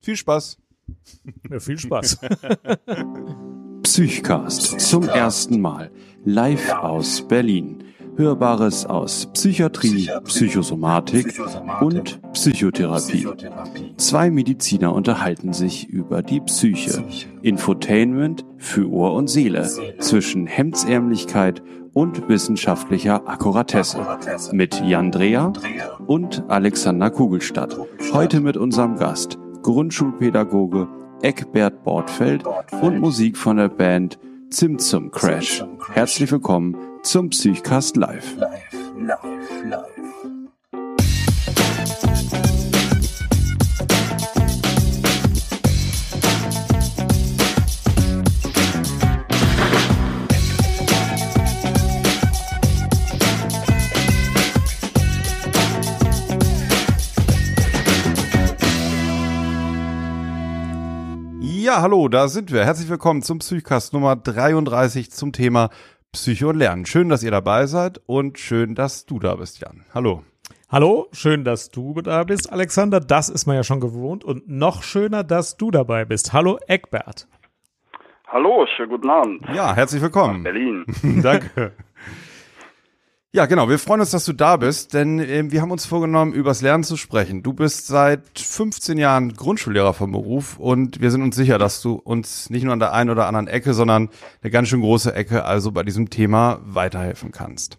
Viel Spaß. Ja, viel Spaß. Psychcast zum ersten Mal live aus Berlin. Hörbares aus Psychiatrie, Psychosomatik und Psychotherapie. Zwei Mediziner unterhalten sich über die Psyche. Infotainment für Ohr und Seele zwischen Hemdsärmlichkeit und wissenschaftlicher Akkuratesse. Mit Jan Dreher und Alexander Kugelstadt. Heute mit unserem Gast, Grundschulpädagoge Eckbert Bortfeld und Musik von der Band Zimtzum Crash. Herzlich willkommen zum Psychcast Live. Ja, hallo, da sind wir. Herzlich willkommen zum Psychcast Nummer 33 zum Thema Psycho und Lernen. Schön, dass ihr dabei seid und schön, dass du da bist, Jan. Hallo. Hallo, schön, dass du da bist, Alexander. Das ist man ja schon gewohnt. Und noch schöner, dass du dabei bist. Hallo, Eckbert. Hallo, schönen guten Abend. Ja, herzlich willkommen. Berlin. Danke. Ja, genau. Wir freuen uns, dass du da bist, denn äh, wir haben uns vorgenommen, übers Lernen zu sprechen. Du bist seit 15 Jahren Grundschullehrer vom Beruf und wir sind uns sicher, dass du uns nicht nur an der einen oder anderen Ecke, sondern eine ganz schön große Ecke also bei diesem Thema weiterhelfen kannst.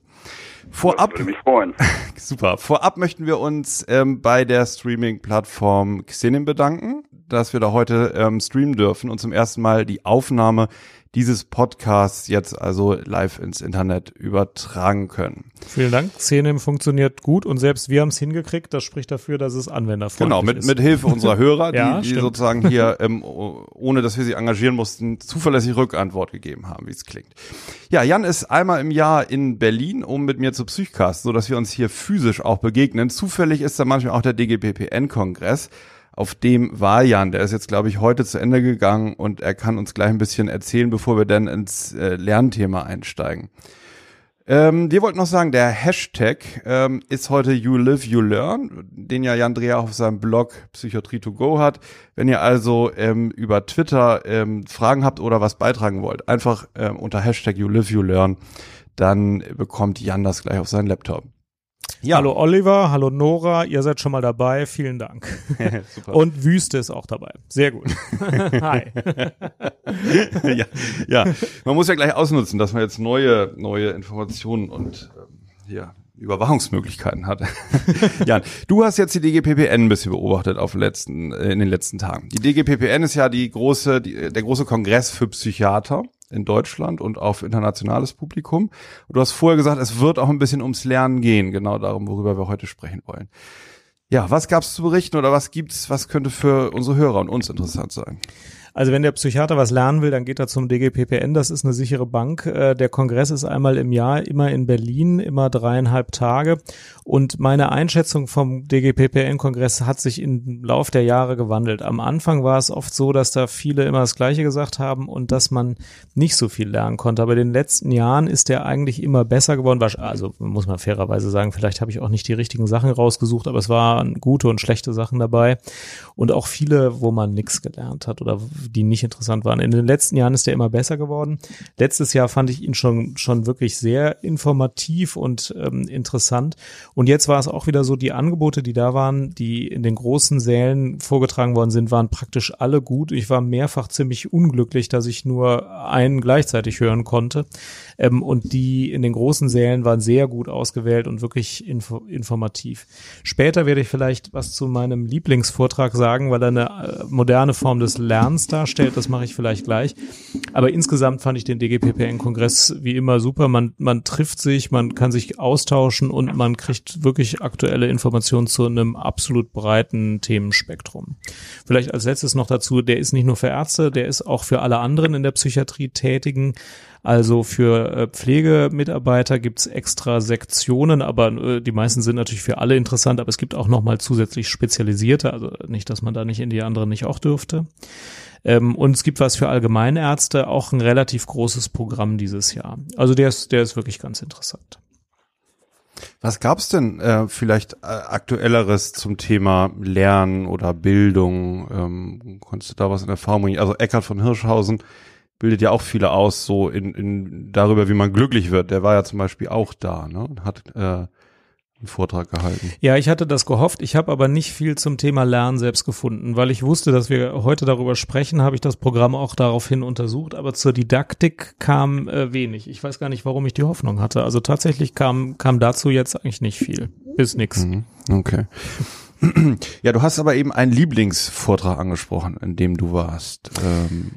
Vorab, würde mich freuen. super. Vorab möchten wir uns ähm, bei der Streaming-Plattform Xenim bedanken, dass wir da heute ähm, streamen dürfen und zum ersten Mal die Aufnahme dieses Podcasts jetzt also live ins Internet übertragen können. Vielen Dank. Xenem funktioniert gut und selbst wir haben es hingekriegt. Das spricht dafür, dass es anwenderfreundlich Genau, mit, ist. mit Hilfe unserer Hörer, die, Ja, die sozusagen hier, ähm, ohne dass wir sie engagieren mussten, zuverlässig Rückantwort gegeben haben, wie es klingt. Ja, Jan ist einmal im Jahr in Berlin, um mit mir zu Psychcast, so dass wir uns hier physisch auch begegnen. Zufällig ist da manchmal auch der DGPPN-Kongress. Auf dem war Jan, der ist jetzt, glaube ich, heute zu Ende gegangen und er kann uns gleich ein bisschen erzählen, bevor wir dann ins äh, Lernthema einsteigen. Ähm, wir wollten noch sagen, der Hashtag ähm, ist heute You Live, You Learn, den ja Jan Dreher auf seinem Blog Psychiatrie to Go hat. Wenn ihr also ähm, über Twitter ähm, Fragen habt oder was beitragen wollt, einfach ähm, unter Hashtag You Live, You Learn, dann bekommt Jan das gleich auf seinen Laptop. Ja, Hallo Oliver, hallo Nora, ihr seid schon mal dabei. Vielen Dank. super. Und Wüste ist auch dabei. Sehr gut. Hi. ja, ja, man muss ja gleich ausnutzen, dass man jetzt neue, neue Informationen und ähm, hier Überwachungsmöglichkeiten hat. Jan, du hast jetzt die DGPPN ein bisschen beobachtet auf letzten, äh, in den letzten Tagen. Die DGPPN ist ja die große, die, der große Kongress für Psychiater in Deutschland und auf internationales Publikum. Und du hast vorher gesagt, es wird auch ein bisschen ums Lernen gehen, genau darum, worüber wir heute sprechen wollen. Ja, was gab's zu berichten oder was gibt's, was könnte für unsere Hörer und uns interessant sein? Also wenn der Psychiater was lernen will, dann geht er zum DGPPN. Das ist eine sichere Bank. Äh, Der Kongress ist einmal im Jahr, immer in Berlin, immer dreieinhalb Tage. Und meine Einschätzung vom DGPPN-Kongress hat sich im Lauf der Jahre gewandelt. Am Anfang war es oft so, dass da viele immer das Gleiche gesagt haben und dass man nicht so viel lernen konnte. Aber in den letzten Jahren ist der eigentlich immer besser geworden. Also muss man fairerweise sagen, vielleicht habe ich auch nicht die richtigen Sachen rausgesucht, aber es waren gute und schlechte Sachen dabei. Und auch viele, wo man nichts gelernt hat oder die nicht interessant waren. In den letzten Jahren ist der immer besser geworden. Letztes Jahr fand ich ihn schon, schon wirklich sehr informativ und ähm, interessant. Und jetzt war es auch wieder so, die Angebote, die da waren, die in den großen Sälen vorgetragen worden sind, waren praktisch alle gut. Ich war mehrfach ziemlich unglücklich, dass ich nur einen gleichzeitig hören konnte. Ähm, und die in den großen Sälen waren sehr gut ausgewählt und wirklich info informativ. Später werde ich vielleicht was zu meinem Lieblingsvortrag sagen, weil er eine äh, moderne Form des Lernens darstellt. Das mache ich vielleicht gleich. Aber insgesamt fand ich den DGPPN-Kongress wie immer super. Man, man trifft sich, man kann sich austauschen und man kriegt wirklich aktuelle Informationen zu einem absolut breiten Themenspektrum. Vielleicht als letztes noch dazu, der ist nicht nur für Ärzte, der ist auch für alle anderen in der Psychiatrie tätigen. Also für äh, Pflegemitarbeiter gibt's extra Sektionen, aber äh, die meisten sind natürlich für alle interessant, aber es gibt auch nochmal zusätzlich spezialisierte, also nicht, dass man da nicht in die anderen nicht auch dürfte. Ähm, und es gibt was für Allgemeinärzte, auch ein relativ großes Programm dieses Jahr. Also der ist, der ist wirklich ganz interessant. Was gab's denn äh, vielleicht äh, aktuelleres zum Thema Lernen oder Bildung? Ähm, konntest du da was in Erfahrung bringen? Also Eckhard von Hirschhausen bildet ja auch viele aus, so in, in darüber, wie man glücklich wird. Der war ja zum Beispiel auch da, ne? Und hat äh, einen Vortrag gehalten. Ja, ich hatte das gehofft. Ich habe aber nicht viel zum Thema Lernen selbst gefunden, weil ich wusste, dass wir heute darüber sprechen, habe ich das Programm auch daraufhin untersucht, aber zur Didaktik kam äh, wenig. Ich weiß gar nicht, warum ich die Hoffnung hatte. Also tatsächlich kam, kam dazu jetzt eigentlich nicht viel. Bis nix. Mhm. Okay. Ja, du hast aber eben einen Lieblingsvortrag angesprochen, in dem du warst. Ähm,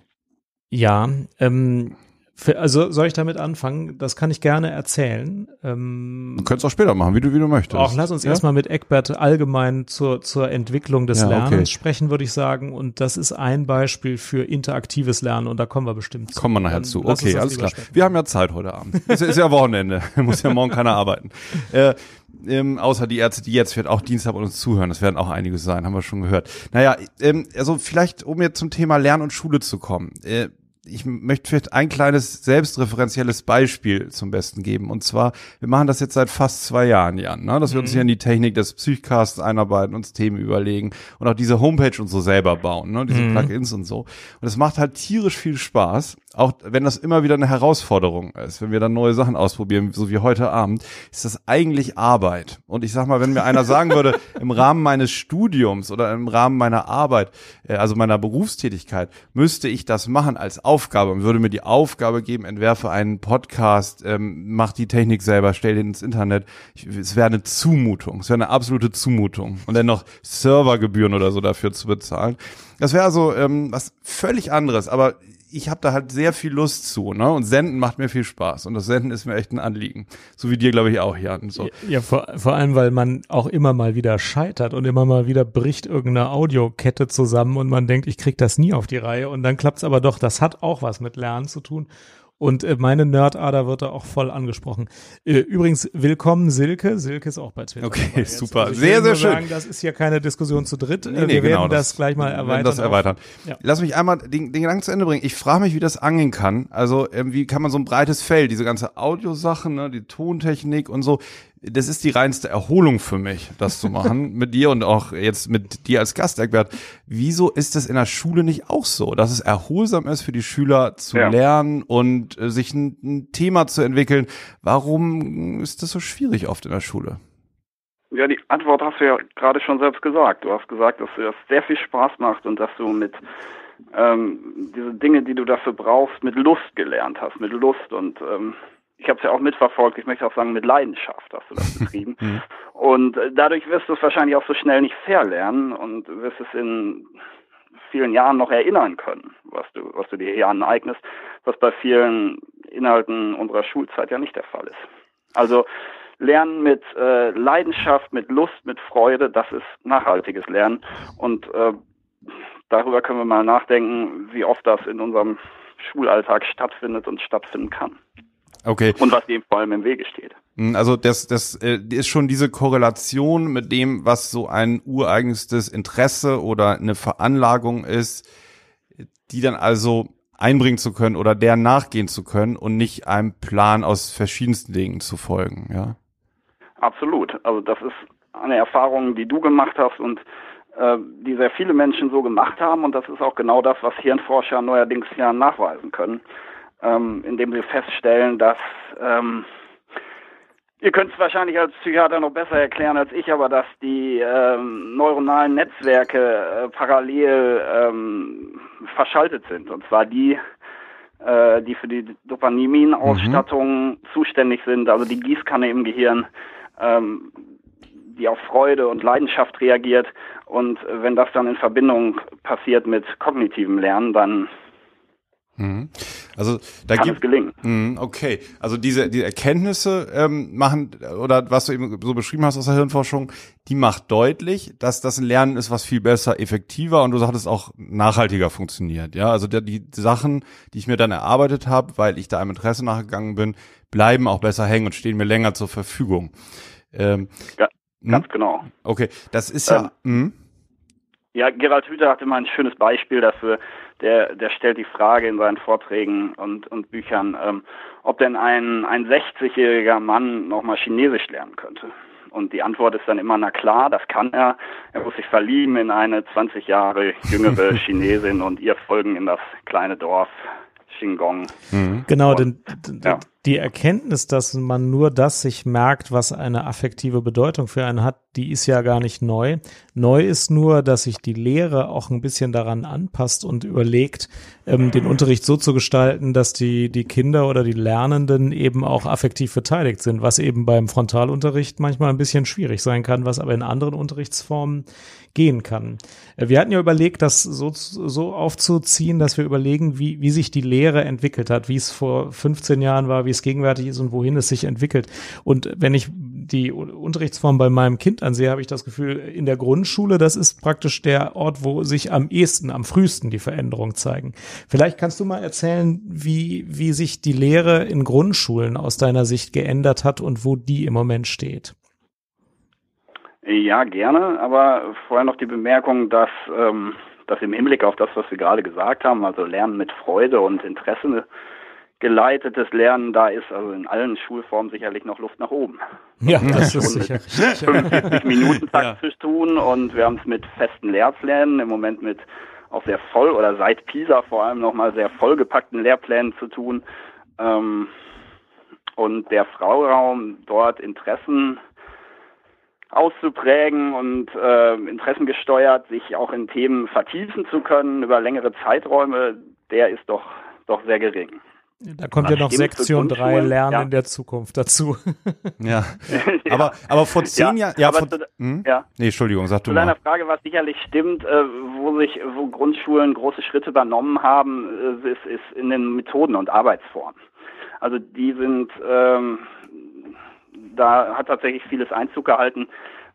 Ja, ähm, für, also soll ich damit anfangen? Das kann ich gerne erzählen. Ähm, du könntest auch später machen, wie du, wie du möchtest. Auch lass uns ja? erstmal mit Eckbert allgemein zur, zur Entwicklung des Ja, Lernens okay. sprechen, würde ich sagen. Und das ist ein Beispiel für interaktives Lernen und da kommen wir bestimmt zu. Kommen wir nachher Dann zu. Okay, alles klar. später Wir haben ja Zeit heute Abend. Ist, ist ja Wochenende. Muss ja morgen keiner arbeiten. Äh, ähm, außer die Ärzte, die jetzt wird auch Dienstag uns zuhören. Das werden auch einige sein, haben wir schon gehört. Naja, ähm, also vielleicht, um jetzt zum Thema Lernen und Schule zu kommen. Äh, ich möchte vielleicht ein kleines selbstreferenzielles Beispiel zum Besten geben. Und zwar, wir machen das jetzt seit fast zwei Jahren, Jan, ne? dass wir uns hier in die Technik des Psychcasts einarbeiten, uns Themen überlegen und auch diese Homepage und so selber bauen, ne? diese Plugins und so. Und es macht halt tierisch viel Spaß, auch wenn das immer wieder eine Herausforderung ist, wenn wir dann neue Sachen ausprobieren, so wie heute Abend, ist das eigentlich Arbeit. Und ich sag mal, wenn mir einer sagen würde, im Rahmen meines Studiums oder im Rahmen meiner Arbeit, äh, also meiner Berufstätigkeit, müsste ich das machen als Aufgabe und würde mir die Aufgabe geben, entwerfe einen Podcast, ähm, mach die Technik selber, stell den ins Internet. Ich, es wäre eine Zumutung, es wäre eine absolute Zumutung. Und dann noch Servergebühren oder so dafür zu bezahlen. Das wäre also ähm, was völlig anderes, aber ich habe da halt sehr viel Lust zu, ne? Und Senden macht mir viel Spaß. Und das Senden ist mir echt ein Anliegen. So wie dir, glaube ich, auch, Jan. So. Ja, vor, vor allem, weil man auch immer mal wieder scheitert und immer mal wieder bricht irgendeine Audiokette zusammen und man denkt, ich krieg das nie auf die Reihe und dann klappt's aber doch. Das hat auch was mit Lernen zu tun. Und äh, meine Nerdader wird da auch voll angesprochen. Äh, übrigens, willkommen Silke. Silke ist auch bei Twitter. Okay, super. Also Sehr, sehr schön. Sagen, das ist hier keine Diskussion zu dritt. Nee, Äh, nee, wir genau, werden das, das- gleich mal Wir erweitern. werden das erweitern. Ja. Lass mich einmal den, den Gedanken zu Ende bringen. Ich frage mich, wie das angehen kann. Also ähm, wie kann man so ein breites Feld, diese ganze Audiosachen, ne, die Tontechnik und so, das ist die reinste Erholung für mich, das zu machen mit dir und auch jetzt mit dir als Gast, Eckbert. Wieso ist das in der Schule nicht auch so, dass es erholsam ist für die Schüler zu Ja. lernen und äh, sich ein, ein Thema zu entwickeln? Warum ist das so schwierig oft in der Schule? Ja, die Antwort hast du ja gerade schon selbst gesagt. Du hast gesagt, dass dir das sehr viel Spaß macht und dass du mit ähm, diese Dinge, die du dafür brauchst, mit Lust gelernt hast, mit Lust und ähm, ich habe es ja auch mitverfolgt, ich möchte auch sagen, mit Leidenschaft hast du das betrieben. und äh, dadurch wirst du es wahrscheinlich auch so schnell nicht verlernen und wirst es in vielen Jahren noch erinnern können, was du, was du dir hier aneignest, was bei vielen Inhalten unserer Schulzeit ja nicht der Fall ist. Also Lernen mit äh, Leidenschaft, mit Lust, mit Freude, das ist nachhaltiges Lernen. Und äh, darüber können wir mal nachdenken, wie oft das in unserem Schulalltag stattfindet und stattfinden kann. Okay. Und was dem vor allem im Wege steht. Mm, Also das, das äh, ist schon diese Korrelation mit dem, was so ein ureigenstes Interesse oder eine Veranlagung ist, die dann also einbringen zu können oder der nachgehen zu können und nicht einem Plan aus verschiedensten Dingen zu folgen, ja. Absolut. Also das ist eine Erfahrung, die du gemacht hast und äh, die sehr viele Menschen so gemacht haben. Und das ist auch genau das, was Hirnforscher neuerdings ja nachweisen können, ähm, indem sie feststellen, dass ähm, Ihr könnt es wahrscheinlich als Psychiater noch besser erklären als ich, aber dass die ähm, neuronalen Netzwerke äh, parallel ähm, verschaltet sind. Und zwar die, äh, die für die Dopaminausstattung zuständig sind, also die Gießkanne im Gehirn, ähm, die auf Freude und Leidenschaft reagiert. Und äh, wenn das dann in Verbindung passiert mit kognitivem Lernen, dann Mhm. Also da kann es gibt gelingen. Mhm, Okay, also diese die Erkenntnisse ähm, machen oder was du eben so beschrieben hast aus der Hirnforschung, die macht deutlich, dass das ein Lernen ist, was viel besser, effektiver und du sagtest auch nachhaltiger funktioniert. Ja, also der, die Sachen, die ich mir dann erarbeitet habe, weil ich da einem Interesse nachgegangen bin, bleiben auch besser hängen und stehen mir länger zur Verfügung. Ähm, Ja, Mhm. ganz genau. okay, das ist ja. mhm. Ja, Gerald Hüther hat immer ein schönes Beispiel dafür. Der, der stellt die Frage in seinen Vorträgen und, und Büchern, ähm, ob denn ein, ein 60-jähriger Mann nochmal Chinesisch lernen könnte. Und die Antwort ist dann immer, na klar, das kann er. Er muss sich verlieben in eine 20 Jahre jüngere Chinesin und ihr folgen in das kleine Dorf Xingong. Mhm. Genau, denn ja. Die Erkenntnis, dass man nur das sich merkt, was eine affektive Bedeutung für einen hat, die ist ja gar nicht neu. Neu ist nur, dass sich die Lehre auch ein bisschen daran anpasst und überlegt, ähm, den Unterricht so zu gestalten, dass die, die Kinder oder die Lernenden eben auch affektiv beteiligt sind, was eben beim Frontalunterricht manchmal ein bisschen schwierig sein kann, was aber in anderen Unterrichtsformen gehen kann. Äh, wir hatten ja überlegt, das so, so aufzuziehen, dass wir überlegen, wie, wie sich die Lehre entwickelt hat, wie es vor 15 Jahren war, wie es gegenwärtig ist und wohin es sich entwickelt. Und wenn ich die Unterrichtsform bei meinem Kind ansehe, habe ich das Gefühl, in der Grundschule, das ist praktisch der Ort, wo sich am ehesten, am frühesten die Veränderungen zeigen. Vielleicht kannst du mal erzählen, wie, wie sich die Lehre in Grundschulen aus deiner Sicht geändert hat und wo die im Moment steht. Ja, gerne, aber vorher noch die Bemerkung, dass, ähm, dass im Hinblick auf das, was wir gerade gesagt haben, also Lernen mit Freude und Interesse geleitetes Lernen, da ist also in allen Schulformen sicherlich noch Luft nach oben. Ja, das ist sicher. 45 Minuten Takt ja. zu tun und wir haben es mit festen Lehrplänen, im Moment mit auch sehr voll oder seit PISA vor allem nochmal sehr vollgepackten Lehrplänen zu tun. Ähm, und der Frauraum dort Interessen auszuprägen und äh, interessengesteuert sich auch in Themen vertiefen zu können über längere Zeiträume, der ist doch, doch sehr gering. Da kommt ja noch Sektion 3 Lernen ja. in der Zukunft dazu. ja. Aber, aber vor zehn ja, Jahren. Ja, vor, zu, hm? ja. Nee, Entschuldigung, sag du zu mal. Zu deiner Frage, was sicherlich stimmt, äh, wo sich, wo Grundschulen große Schritte übernommen haben, äh, ist, ist in den Methoden und Arbeitsformen. Also die sind, ähm, da hat tatsächlich vieles Einzug gehalten,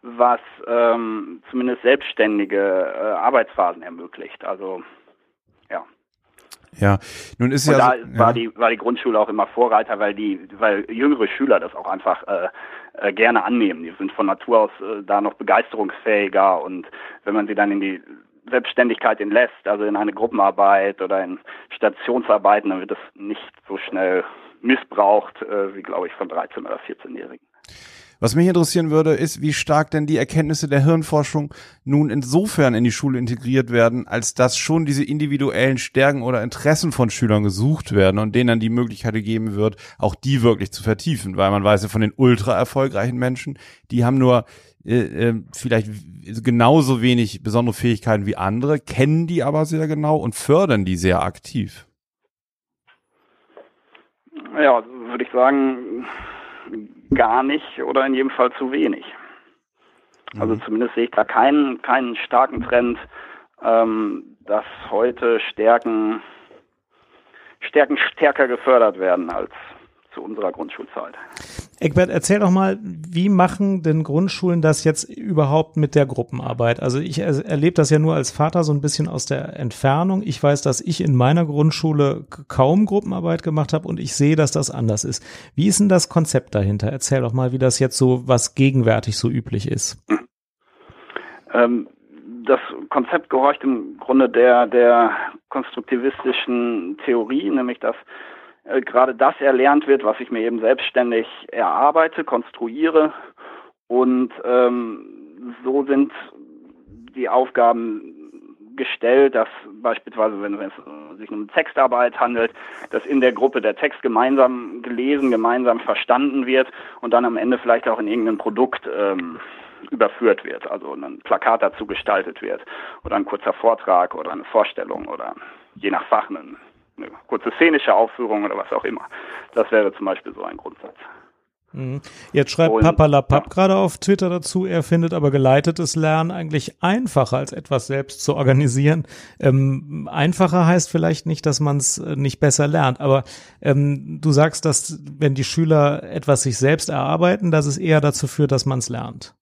was ähm, zumindest selbstständige äh, Arbeitsphasen ermöglicht. Also ja, nun ist und ja da so, war ja. die war die Grundschule auch immer Vorreiter, weil die weil jüngere Schüler das auch einfach äh, äh, gerne annehmen. Die sind von Natur aus äh, da noch begeisterungsfähiger und wenn man sie dann in die Selbstständigkeit entlässt, also in eine Gruppenarbeit oder in Stationsarbeiten, dann wird das nicht so schnell missbraucht, äh, wie glaube ich von 13 oder 14-Jährigen. Was mich interessieren würde, ist, wie stark denn die Erkenntnisse der Hirnforschung nun insofern in die Schule integriert werden, als dass schon diese individuellen Stärken oder Interessen von Schülern gesucht werden und denen dann die Möglichkeit gegeben wird, auch die wirklich zu vertiefen, weil man weiß ja von den ultra erfolgreichen Menschen, die haben nur äh, äh, vielleicht genauso wenig besondere Fähigkeiten wie andere, kennen die aber sehr genau und fördern die sehr aktiv. Ja, würde ich sagen, gar nicht oder in jedem Fall zu wenig. Also mhm. zumindest sehe ich da keinen, keinen starken Trend, ähm, dass heute Stärken, Stärken stärker gefördert werden als zu unserer Grundschulzeit. Eckbert, erzähl doch mal, wie machen denn Grundschulen das jetzt überhaupt mit der Gruppenarbeit? Also ich er erlebe das ja nur als Vater so ein bisschen aus der Entfernung. Ich weiß, dass ich in meiner Grundschule kaum Gruppenarbeit gemacht habe und ich sehe, dass das anders ist. Wie ist denn das Konzept dahinter? Erzähl doch mal, wie das jetzt so, was gegenwärtig so üblich ist. Ähm, das Konzept gehorcht im Grunde der, der konstruktivistischen Theorie, nämlich dass äh, gerade das erlernt wird, was ich mir eben selbstständig erarbeite, konstruiere. Und ähm, so sind die Aufgaben gestellt, dass beispielsweise, wenn es sich um Textarbeit handelt, dass in der Gruppe der Text gemeinsam gelesen, gemeinsam verstanden wird und dann am Ende vielleicht auch in irgendein Produkt ähm, überführt wird, also ein Plakat dazu gestaltet wird oder ein kurzer Vortrag oder eine Vorstellung oder je nach Fach ein eine kurze szenische Aufführung oder was auch immer. Das wäre zum Beispiel so ein Grundsatz. Mhm. Jetzt schreibt Und, Papalapap ja. gerade auf Twitter dazu, er findet aber geleitetes Lernen eigentlich einfacher als etwas selbst zu organisieren. Ähm, einfacher heißt vielleicht nicht, dass man es äh, nicht besser lernt, aber ähm, du sagst, dass wenn die Schüler etwas sich selbst erarbeiten, dass es eher dazu führt, dass man es lernt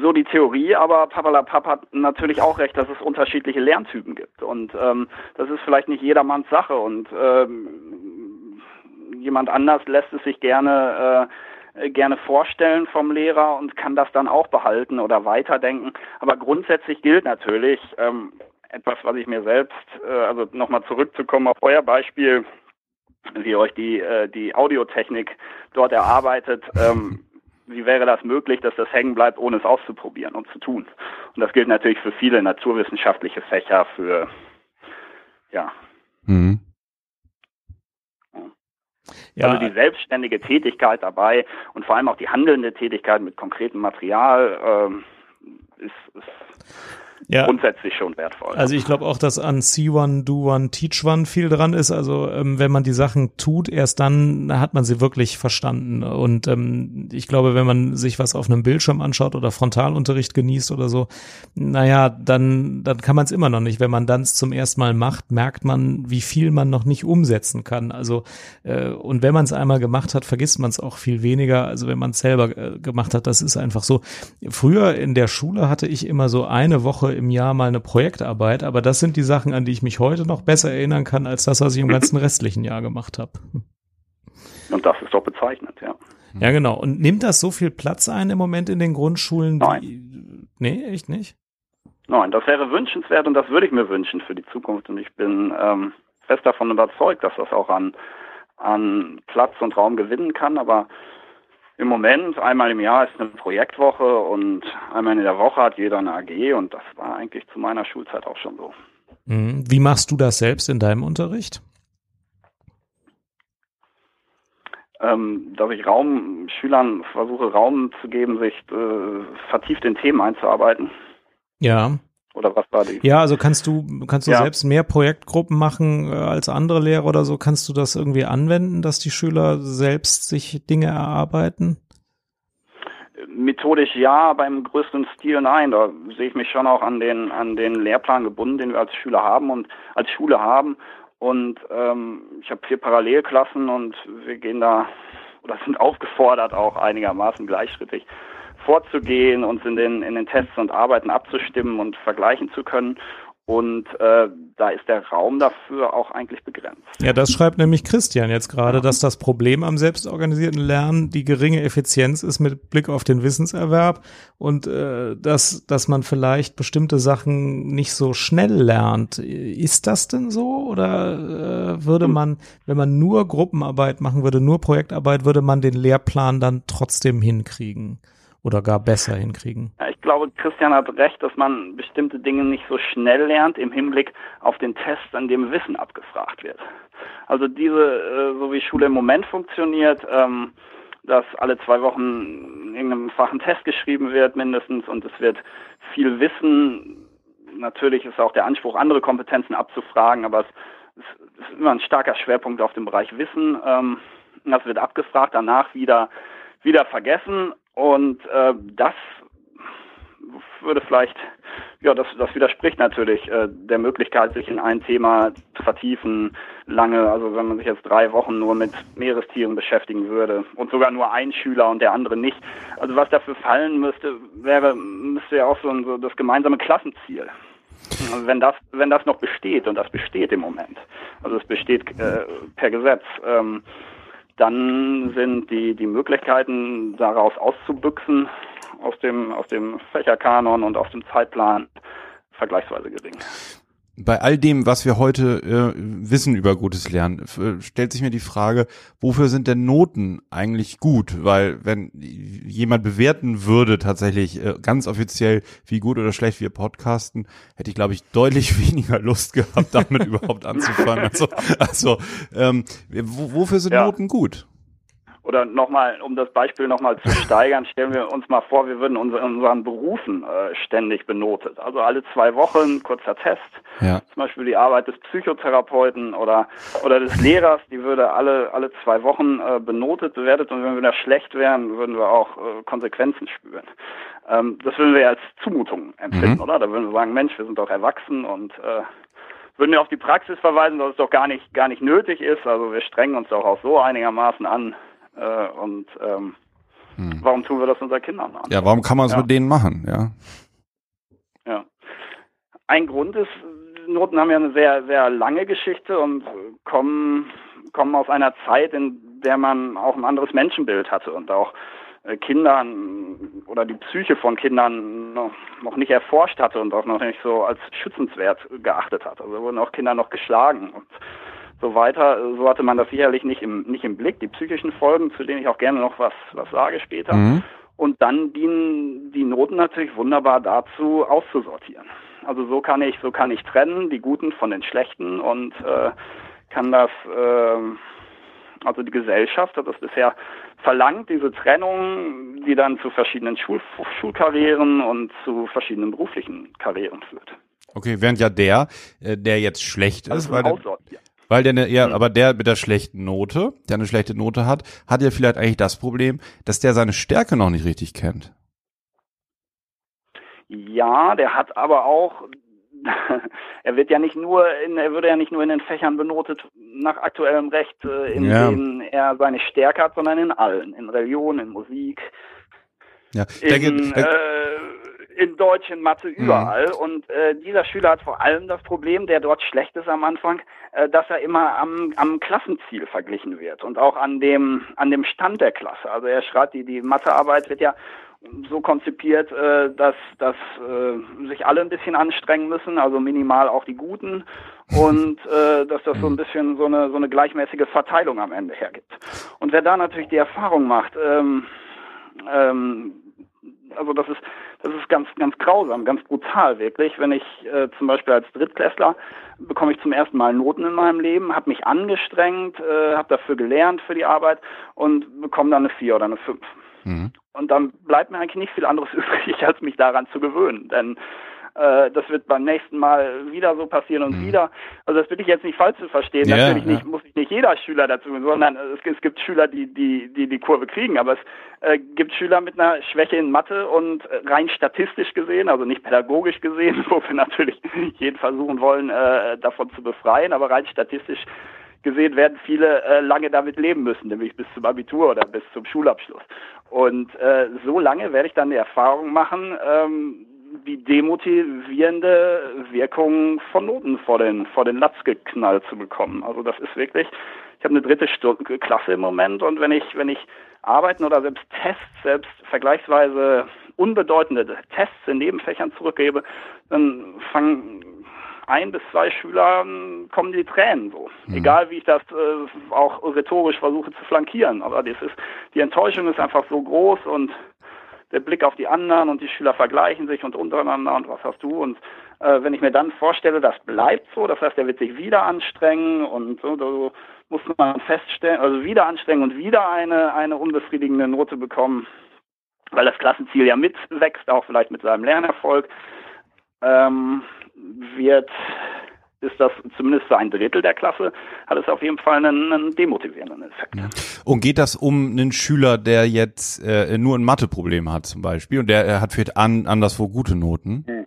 so die Theorie, aber Papalapap hat natürlich auch recht, dass es unterschiedliche Lerntypen gibt. Und ähm, das ist vielleicht nicht jedermanns Sache. Und ähm, jemand anders lässt es sich gerne äh, gerne vorstellen vom Lehrer und kann das dann auch behalten oder weiterdenken. Aber grundsätzlich gilt natürlich ähm, etwas, was ich mir selbst, äh, also nochmal zurückzukommen auf euer Beispiel, wie euch die, äh, die Audiotechnik dort erarbeitet. Ähm, wie wäre das möglich, dass das hängen bleibt, ohne es auszuprobieren und zu tun? Und das gilt natürlich für viele naturwissenschaftliche Fächer, für ja. Mhm. Ja. Also die selbstständige Tätigkeit dabei und vor allem auch die handelnde Tätigkeit mit konkretem Material ähm, ist, ist ja. grundsätzlich schon wertvoll. Also ich glaube auch, dass an See One, Do One, Teach One viel dran ist. Also ähm, wenn man die Sachen tut, erst dann hat man sie wirklich verstanden. Und ähm, ich glaube, wenn man sich was auf einem Bildschirm anschaut oder Frontalunterricht genießt oder so, naja, dann, dann kann man es immer noch nicht. Wenn man dann es zum ersten Mal macht, merkt man, wie viel man noch nicht umsetzen kann. Also äh, und wenn man es einmal gemacht hat, vergisst man es auch viel weniger. Also wenn man es selber äh, gemacht hat, das ist einfach so. Früher in der Schule hatte ich immer so eine Woche im Jahr mal eine Projektarbeit, aber das sind die Sachen, an die ich mich heute noch besser erinnern kann, als das, was ich im ganzen restlichen Jahr gemacht habe. Und das ist doch bezeichnet, ja. Ja, genau. Und nimmt das so viel Platz ein im Moment in den Grundschulen? Nein. Die, nee, echt nicht? Nein, das wäre wünschenswert und das würde ich mir wünschen für die Zukunft. Und ich bin ähm, fest davon überzeugt, dass das auch an, an Platz und Raum gewinnen kann. Aber im Moment, einmal im Jahr ist eine Projektwoche und einmal in der Woche hat jeder eine AG und das war eigentlich zu meiner Schulzeit auch schon so. Mhm. Wie machst du das selbst in deinem Unterricht? Ähm, dass ich Raum Schülern versuche Raum zu geben, sich äh, vertieft in Themen einzuarbeiten. Ja. Oder was war die? Ja, also kannst du, kannst du ja. selbst mehr Projektgruppen machen äh, als andere Lehrer oder so? Kannst du das irgendwie anwenden, dass die Schüler selbst sich Dinge erarbeiten? Methodisch ja, beim größten Stil nein. Da sehe ich mich schon auch an den, an den Lehrplan gebunden, den wir als Schüler haben und als Schule haben. Und ähm, ich habe vier Parallelklassen und wir gehen da oder sind aufgefordert, auch einigermaßen gleichschrittig vorzugehen, uns in den, in den Tests und Arbeiten abzustimmen und vergleichen zu können. Und äh, da ist der Raum dafür auch eigentlich begrenzt. Ja, das schreibt nämlich Christian jetzt gerade, dass das Problem am selbstorganisierten Lernen die geringe Effizienz ist mit Blick auf den Wissenserwerb und äh, dass, dass man vielleicht bestimmte Sachen nicht so schnell lernt. Ist das denn so? Oder äh, würde man, wenn man nur Gruppenarbeit machen würde, nur Projektarbeit, würde man den Lehrplan dann trotzdem hinkriegen? Oder gar besser hinkriegen. Ich glaube, Christian hat recht, dass man bestimmte Dinge nicht so schnell lernt im Hinblick auf den Test, an dem Wissen abgefragt wird. Also diese, äh, so wie Schule im Moment funktioniert, ähm, dass alle zwei Wochen in irgendeinem Fach ein Test geschrieben wird mindestens und es wird viel Wissen. Natürlich ist auch der Anspruch, andere Kompetenzen abzufragen, aber es, es ist immer ein starker Schwerpunkt auf dem Bereich Wissen. Ähm, das wird abgefragt, danach wieder wieder vergessen und äh, das würde vielleicht, ja, das, das widerspricht natürlich äh, der Möglichkeit, sich in ein Thema zu vertiefen, lange, also wenn man sich jetzt drei Wochen nur mit Meerestieren beschäftigen würde und sogar nur ein Schüler und der andere nicht. Also was dafür fallen müsste, wäre, müsste ja auch so, ein, so das gemeinsame Klassenziel. Also wenn das, wenn das noch besteht, und das besteht im Moment, also es besteht äh, per Gesetz, ähm, dann sind die, die Möglichkeiten, daraus auszubüchsen, aus dem, aus dem Fächerkanon und aus dem Zeitplan vergleichsweise gering bei all dem, was wir heute äh, wissen über gutes Lernen, äh, stellt sich mir die Frage, wofür sind denn Noten eigentlich gut? Weil wenn jemand bewerten würde tatsächlich äh, ganz offiziell, wie gut oder schlecht wir podcasten, hätte ich, glaube ich, deutlich weniger Lust gehabt, damit überhaupt anzufangen. Also, also ähm, wofür sind ja. Noten gut? Oder nochmal, um das Beispiel nochmal zu steigern, stellen wir uns mal vor, wir würden unsere, unseren Berufen äh, ständig benotet. Also alle zwei Wochen kurzer Test. Ja. Zum Beispiel die Arbeit des Psychotherapeuten oder, oder des Lehrers, die würde alle, alle zwei Wochen äh, benotet, bewertet und wenn wir da schlecht wären, würden wir auch äh, Konsequenzen spüren. Ähm, das würden wir als Zumutung empfinden, mhm. oder? Da würden wir sagen, Mensch, wir sind doch erwachsen und äh, würden wir auf die Praxis verweisen, dass es doch gar nicht, gar nicht nötig ist. Also wir strengen uns doch auch so einigermaßen an, äh, und ähm, hm. warum tun wir das unseren Kindern an? Ja, warum kann man es ja. mit denen machen? Ja. Ja. Ein Grund ist, Noten haben ja eine sehr, sehr lange Geschichte und kommen, kommen aus einer Zeit, in der man auch ein anderes Menschenbild hatte und auch äh, Kindern oder die Psyche von Kindern noch, noch nicht erforscht hatte und auch noch nicht so als schützenswert geachtet hat. Also wurden auch Kinder noch geschlagen und so weiter. So hatte man das sicherlich nicht im, nicht im Blick, die psychischen Folgen, zu denen ich auch gerne noch was, was sage später. Mhm. Und dann dienen die Noten natürlich wunderbar dazu, auszusortieren. Also so kann ich, so kann ich trennen, die Guten von den Schlechten und äh, kann das, äh, also die Gesellschaft hat das bisher verlangt, diese Trennung, die dann zu verschiedenen Schul Schulkarrieren und zu verschiedenen beruflichen Karrieren führt. Okay, während ja der, äh, der jetzt schlecht also ist, weil der, weil der eine, ja, mhm. aber der mit der schlechten Note, der eine schlechte Note hat, hat ja vielleicht eigentlich das Problem, dass der seine Stärke noch nicht richtig kennt. Ja, der hat aber auch er wird ja nicht nur in, er würde ja nicht nur in den Fächern benotet nach aktuellem Recht, äh, in ja. denen er seine Stärke hat, sondern in allen, in Religion, in Musik, ja. in, äh, in Deutsch, in Mathe, mhm. überall. Mhm. Und äh, dieser Schüler hat vor allem das Problem, der dort schlecht ist am Anfang, äh, dass er immer am, am Klassenziel verglichen wird und auch an dem an dem Stand der Klasse. Also er schreibt, die die Mathearbeit wird ja so konzipiert, äh, dass, dass äh, sich alle ein bisschen anstrengen müssen, also minimal auch die Guten und äh, dass das so ein mhm. bisschen so eine so eine gleichmäßige Verteilung am Ende hergibt. Und wer da natürlich die Erfahrung macht, ähm, ähm, also das ist das ist ganz ganz grausam, ganz brutal wirklich. Wenn ich äh, zum Beispiel als Drittklässler bekomme ich zum ersten Mal Noten in meinem Leben, habe mich angestrengt, äh, habe dafür gelernt für die Arbeit und bekomme dann eine vier oder eine fünf. Mhm. Und dann bleibt mir eigentlich nicht viel anderes übrig, als mich daran zu gewöhnen. Denn äh, das wird beim nächsten Mal wieder so passieren und mhm. wieder. Also das will ich jetzt nicht falsch zu verstehen. Ja, Natürlich nicht, muss ich nicht jeder Schüler dazu, sondern es, es, gibt Schüler, die, die, die die Kurve kriegen, aber es äh, gibt Schüler mit einer Schwäche in Mathe und rein statistisch gesehen, also nicht pädagogisch gesehen, wo wir natürlich jeden versuchen wollen, äh, davon zu befreien, aber rein statistisch gesehen werden viele äh, lange damit leben müssen, nämlich bis zum Abitur oder bis zum Schulabschluss. Und äh, so lange werde ich dann die Erfahrung machen, ähm, die demotivierende Wirkung von Noten vor den, vor den Latz geknallt zu bekommen. Also das ist wirklich, ich habe eine dritte Stunde, Klasse im Moment und wenn ich, wenn ich Arbeiten oder selbst Tests, selbst vergleichsweise unbedeutende Tests in Nebenfächern zurückgebe, dann fangen ein bis zwei Schülern kommen die Tränen so. Mhm. Egal wie ich das äh, auch rhetorisch versuche zu flankieren. Aber das ist, die Enttäuschung ist einfach so groß und der Blick auf die anderen und die Schüler vergleichen sich und untereinander und was hast du und äh, wenn ich mir dann vorstelle, das bleibt so, das heißt, er wird sich wieder anstrengen und so, so muss man feststellen, also wieder anstrengen und wieder eine, eine unbefriedigende Note bekommen, weil das Klassenziel ja mitwächst, auch vielleicht mit seinem Lernerfolg. Ähm, wird ist das zumindest für ein Drittel der Klasse, hat es auf jeden Fall einen, einen demotivierenden Effekt. Ja. Und geht das um einen Schüler, der jetzt äh, nur ein Matheproblem hat zum Beispiel und der hat vielleicht an, anderswo gute Noten? Hm.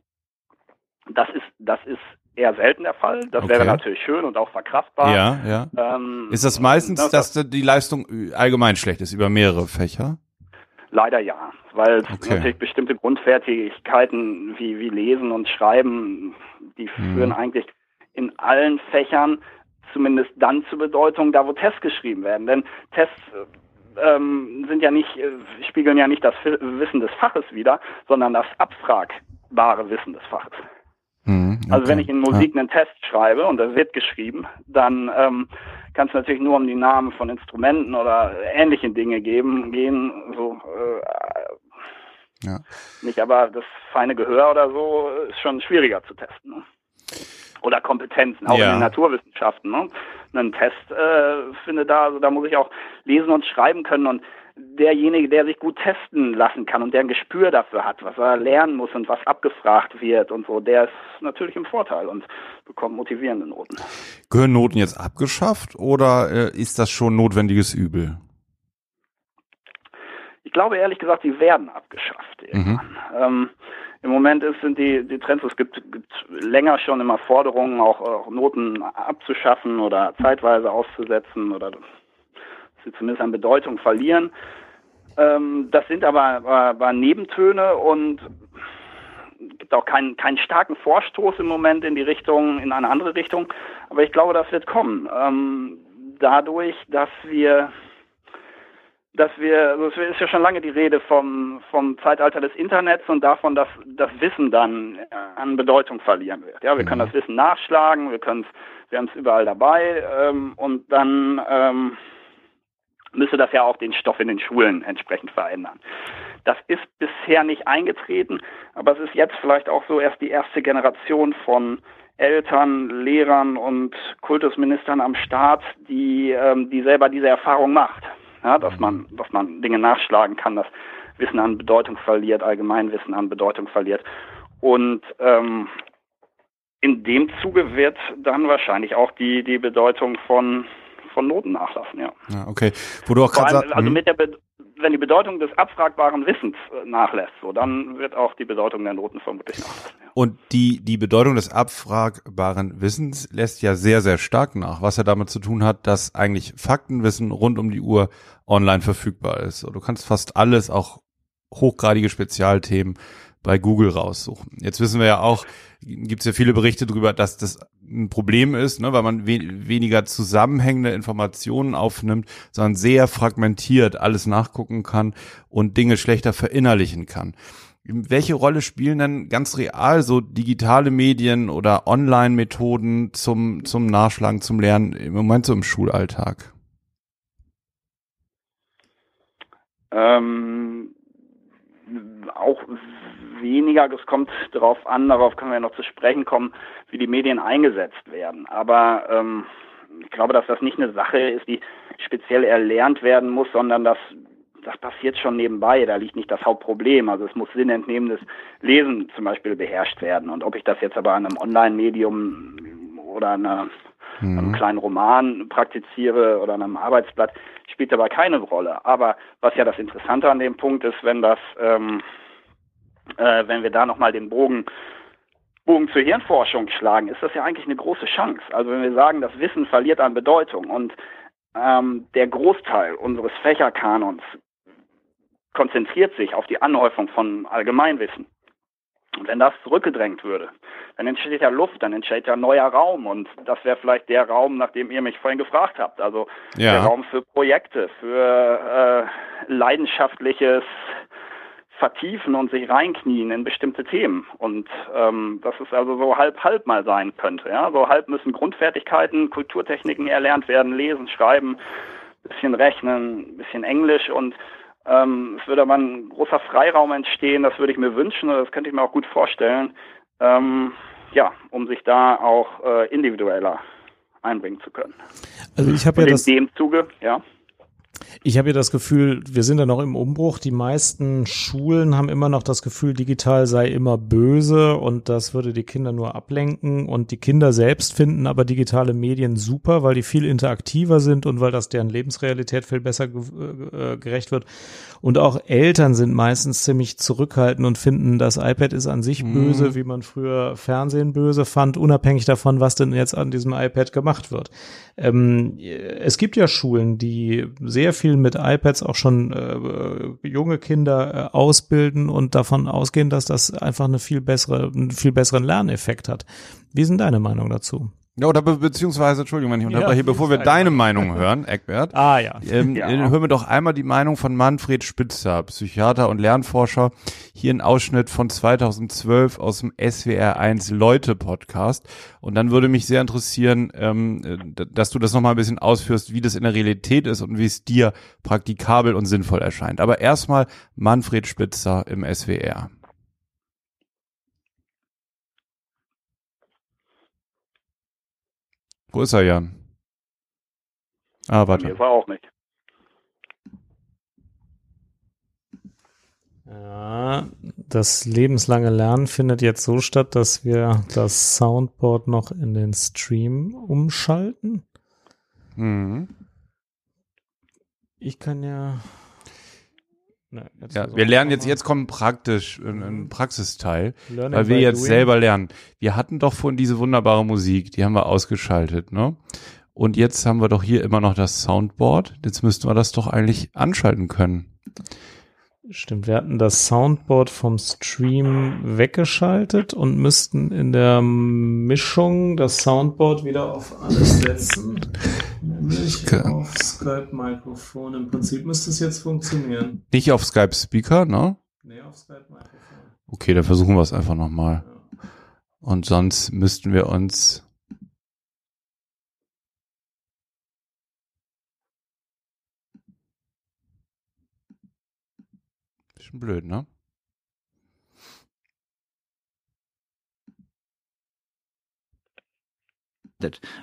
Das ist, das ist eher selten der Fall. Das okay. wäre natürlich schön und auch verkraftbar. Ja, ja. Ähm, ist das meistens, das, dass die Leistung allgemein schlecht ist über mehrere Fächer? Leider ja, weil okay. natürlich bestimmte Grundfertigkeiten wie, wie Lesen und Schreiben, die mhm. führen eigentlich in allen Fächern zumindest dann zur Bedeutung, da wo Tests geschrieben werden. Denn Tests ähm, sind ja nicht, äh, spiegeln ja nicht das Wissen des Faches wider, sondern das abfragbare Wissen des Faches. Mhm, okay. Also wenn ich in Musik ja. einen Test schreibe und das wird geschrieben, dann ähm, kann es natürlich nur um die Namen von Instrumenten oder ähnlichen Dinge geben, gehen, so äh, ja. nicht, aber das feine Gehör oder so ist schon schwieriger zu testen. Ne? Oder Kompetenzen, auch ja. in den Naturwissenschaften. Ne? Einen Test äh, finde da, also da muss ich auch lesen und schreiben können und derjenige, der sich gut testen lassen kann und der ein Gespür dafür hat, was er lernen muss und was abgefragt wird und so, der ist natürlich im Vorteil und bekommt motivierende Noten. Gehören Noten jetzt abgeschafft oder äh, ist das schon notwendiges Übel? Ich glaube ehrlich gesagt, sie werden abgeschafft. Mhm. Ähm, Im Moment ist, sind die, die Trends, es gibt, gibt länger schon immer Forderungen, auch, auch Noten abzuschaffen oder zeitweise auszusetzen oder sie zumindest an Bedeutung verlieren. Ähm, das sind aber, aber, Nebentöne und gibt auch keinen, keinen starken Vorstoß im Moment in die Richtung, in eine andere Richtung. Aber ich glaube, das wird kommen. Ähm, dadurch, dass wir dass wir, also es ist ja schon lange die Rede vom, vom Zeitalter des Internets und davon, dass das Wissen dann an Bedeutung verlieren wird. Ja, wir können mhm. das Wissen nachschlagen, wir können es, wir haben es überall dabei ähm, und dann ähm, müsste das ja auch den Stoff in den Schulen entsprechend verändern. Das ist bisher nicht eingetreten, aber es ist jetzt vielleicht auch so erst die erste Generation von Eltern, Lehrern und Kultusministern am Start, die, ähm, die selber diese Erfahrung macht. Ja, dass man, dass man Dinge nachschlagen kann, dass Wissen an Bedeutung verliert, Allgemeinwissen an Bedeutung verliert. Und ähm, in dem Zuge wird dann wahrscheinlich auch die, die Bedeutung von, von Noten nachlassen, ja. ja okay. Wo du auch gerade sagst. Also hm? mit der Be wenn die Bedeutung des abfragbaren Wissens äh, nachlässt, so dann wird auch die Bedeutung der Noten vermutlich nachlassen. Ja. Und die, die Bedeutung des abfragbaren Wissens lässt ja sehr, sehr stark nach, was ja damit zu tun hat, dass eigentlich Faktenwissen rund um die Uhr online verfügbar ist. du kannst fast alles, auch hochgradige Spezialthemen, bei Google raussuchen. Jetzt wissen wir ja auch, gibt es ja viele Berichte darüber, dass das ein Problem ist, ne, weil man we weniger zusammenhängende Informationen aufnimmt, sondern sehr fragmentiert alles nachgucken kann und Dinge schlechter verinnerlichen kann. Welche Rolle spielen denn ganz real so digitale Medien oder Online-Methoden zum, zum Nachschlagen, zum Lernen im Moment so im Schulalltag? Ähm, auch weniger. Es kommt darauf an, darauf können wir noch zu sprechen kommen, wie die Medien eingesetzt werden. Aber ähm, ich glaube, dass das nicht eine Sache ist, die speziell erlernt werden muss, sondern dass das passiert schon nebenbei. Da liegt nicht das Hauptproblem. Also es muss sinnentnehmendes Lesen zum Beispiel beherrscht werden. Und ob ich das jetzt aber an einem Online-Medium oder einer, mhm. einem kleinen Roman praktiziere oder an einem Arbeitsblatt, spielt dabei keine Rolle. Aber was ja das Interessante an dem Punkt ist, wenn das ähm, äh, wenn wir da nochmal den Bogen, Bogen zur Hirnforschung schlagen, ist das ja eigentlich eine große Chance. Also wenn wir sagen, das Wissen verliert an Bedeutung und ähm, der Großteil unseres Fächerkanons konzentriert sich auf die Anhäufung von Allgemeinwissen. Und wenn das zurückgedrängt würde, dann entsteht ja Luft, dann entsteht ja neuer Raum und das wäre vielleicht der Raum, nach dem ihr mich vorhin gefragt habt. Also ja. der Raum für Projekte, für äh, leidenschaftliches vertiefen und sich reinknien in bestimmte Themen. Und ähm, dass es also so halb-halb mal sein könnte. Ja? So halb müssen Grundfertigkeiten, Kulturtechniken erlernt werden, lesen, schreiben, bisschen rechnen, bisschen Englisch und ähm, es würde aber ein großer Freiraum entstehen, das würde ich mir wünschen oder das könnte ich mir auch gut vorstellen, ähm, ja, um sich da auch äh, individueller einbringen zu können. Also ich habe ja in das dem Zuge, ja. Ich habe ja das Gefühl, wir sind da noch im Umbruch. Die meisten Schulen haben immer noch das Gefühl, digital sei immer böse und das würde die Kinder nur ablenken. Und die Kinder selbst finden aber digitale Medien super, weil die viel interaktiver sind und weil das deren Lebensrealität viel besser äh, gerecht wird. Und auch Eltern sind meistens ziemlich zurückhaltend und finden, das iPad ist an sich mhm. böse, wie man früher Fernsehen böse fand, unabhängig davon, was denn jetzt an diesem iPad gemacht wird. Ähm, es gibt ja Schulen, die sehr viel mit iPads auch schon äh, junge Kinder äh, ausbilden und davon ausgehen, dass das einfach eine viel bessere, einen viel besseren Lerneffekt hat. Wie sind deine Meinung dazu? Ja, oder be beziehungsweise, Entschuldigung, wenn ich unterbreche, ja, bevor wir deine Meinung hören, Eckbert, ah, ja. Ähm, ja. hören wir doch einmal die Meinung von Manfred Spitzer, Psychiater und Lernforscher. Hier ein Ausschnitt von 2012 aus dem SWR1 Leute Podcast. Und dann würde mich sehr interessieren, ähm, dass du das nochmal ein bisschen ausführst, wie das in der Realität ist und wie es dir praktikabel und sinnvoll erscheint. Aber erstmal Manfred Spitzer im SWR. Wo ist er, Jan? Ah, warte. Mir war auch nicht. Ja, das lebenslange Lernen findet jetzt so statt, dass wir das Soundboard noch in den Stream umschalten. Mhm. Ich kann ja Ne, ja, wir lernen jetzt, jetzt kommt praktisch ein, ein Praxisteil, Learning weil wir jetzt doing. selber lernen. Wir hatten doch vorhin diese wunderbare Musik, die haben wir ausgeschaltet, ne? Und jetzt haben wir doch hier immer noch das Soundboard. Jetzt müssten wir das doch eigentlich anschalten können. Stimmt, wir hatten das Soundboard vom Stream weggeschaltet und müssten in der Mischung das Soundboard wieder auf alles setzen. Nicht auf Skype-Mikrofon. Im Prinzip müsste es jetzt funktionieren. Nicht auf Skype Speaker, ne? Nee, auf Skype-Mikrofon. Okay, dann versuchen wir es einfach nochmal. Und sonst müssten wir uns. Bisschen blöd, ne?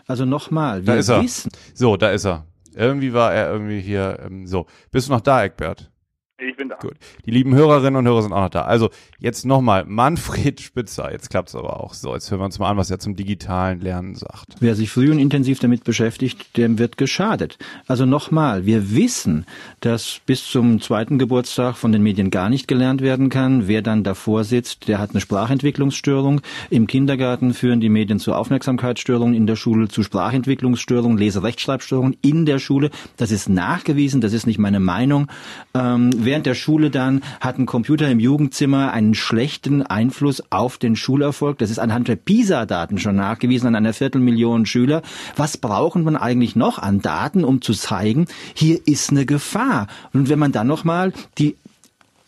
Also nochmal, Da ist er. wissen, So, da ist er. Irgendwie war er irgendwie hier. Ähm, so, bist du noch da, Eckbert? Ich bin da. Gut. Die lieben Hörerinnen und Hörer sind auch noch da. Also jetzt nochmal Manfred Spitzer. Jetzt klappt's aber auch. So, jetzt hören wir uns mal an, was er zum digitalen Lernen sagt. wer sich früh und intensiv damit beschäftigt, dem wird geschadet. Also nochmal, wir wissen, dass bis zum zweiten Geburtstag von den Medien gar nicht gelernt werden kann. Wer dann davor sitzt, der hat eine Sprachentwicklungsstörung. Im Kindergarten führen die Medien zu Aufmerksamkeitsstörungen, in der Schule zu Sprachentwicklungsstörungen, Lese-Rechtschreibstörungen in der Schule. Das ist nachgewiesen, das ist nicht meine Meinung. Ähm, während der Schule dann hat ein Computer im Jugendzimmer einen schlechten Einfluss auf den Schulerfolg. Das ist anhand der PISA-Daten schon nachgewiesen an einer Viertelmillion Schüler. Was brauchen wir eigentlich noch an Daten, um zu zeigen, hier ist eine Gefahr? Und wenn man dann nochmal die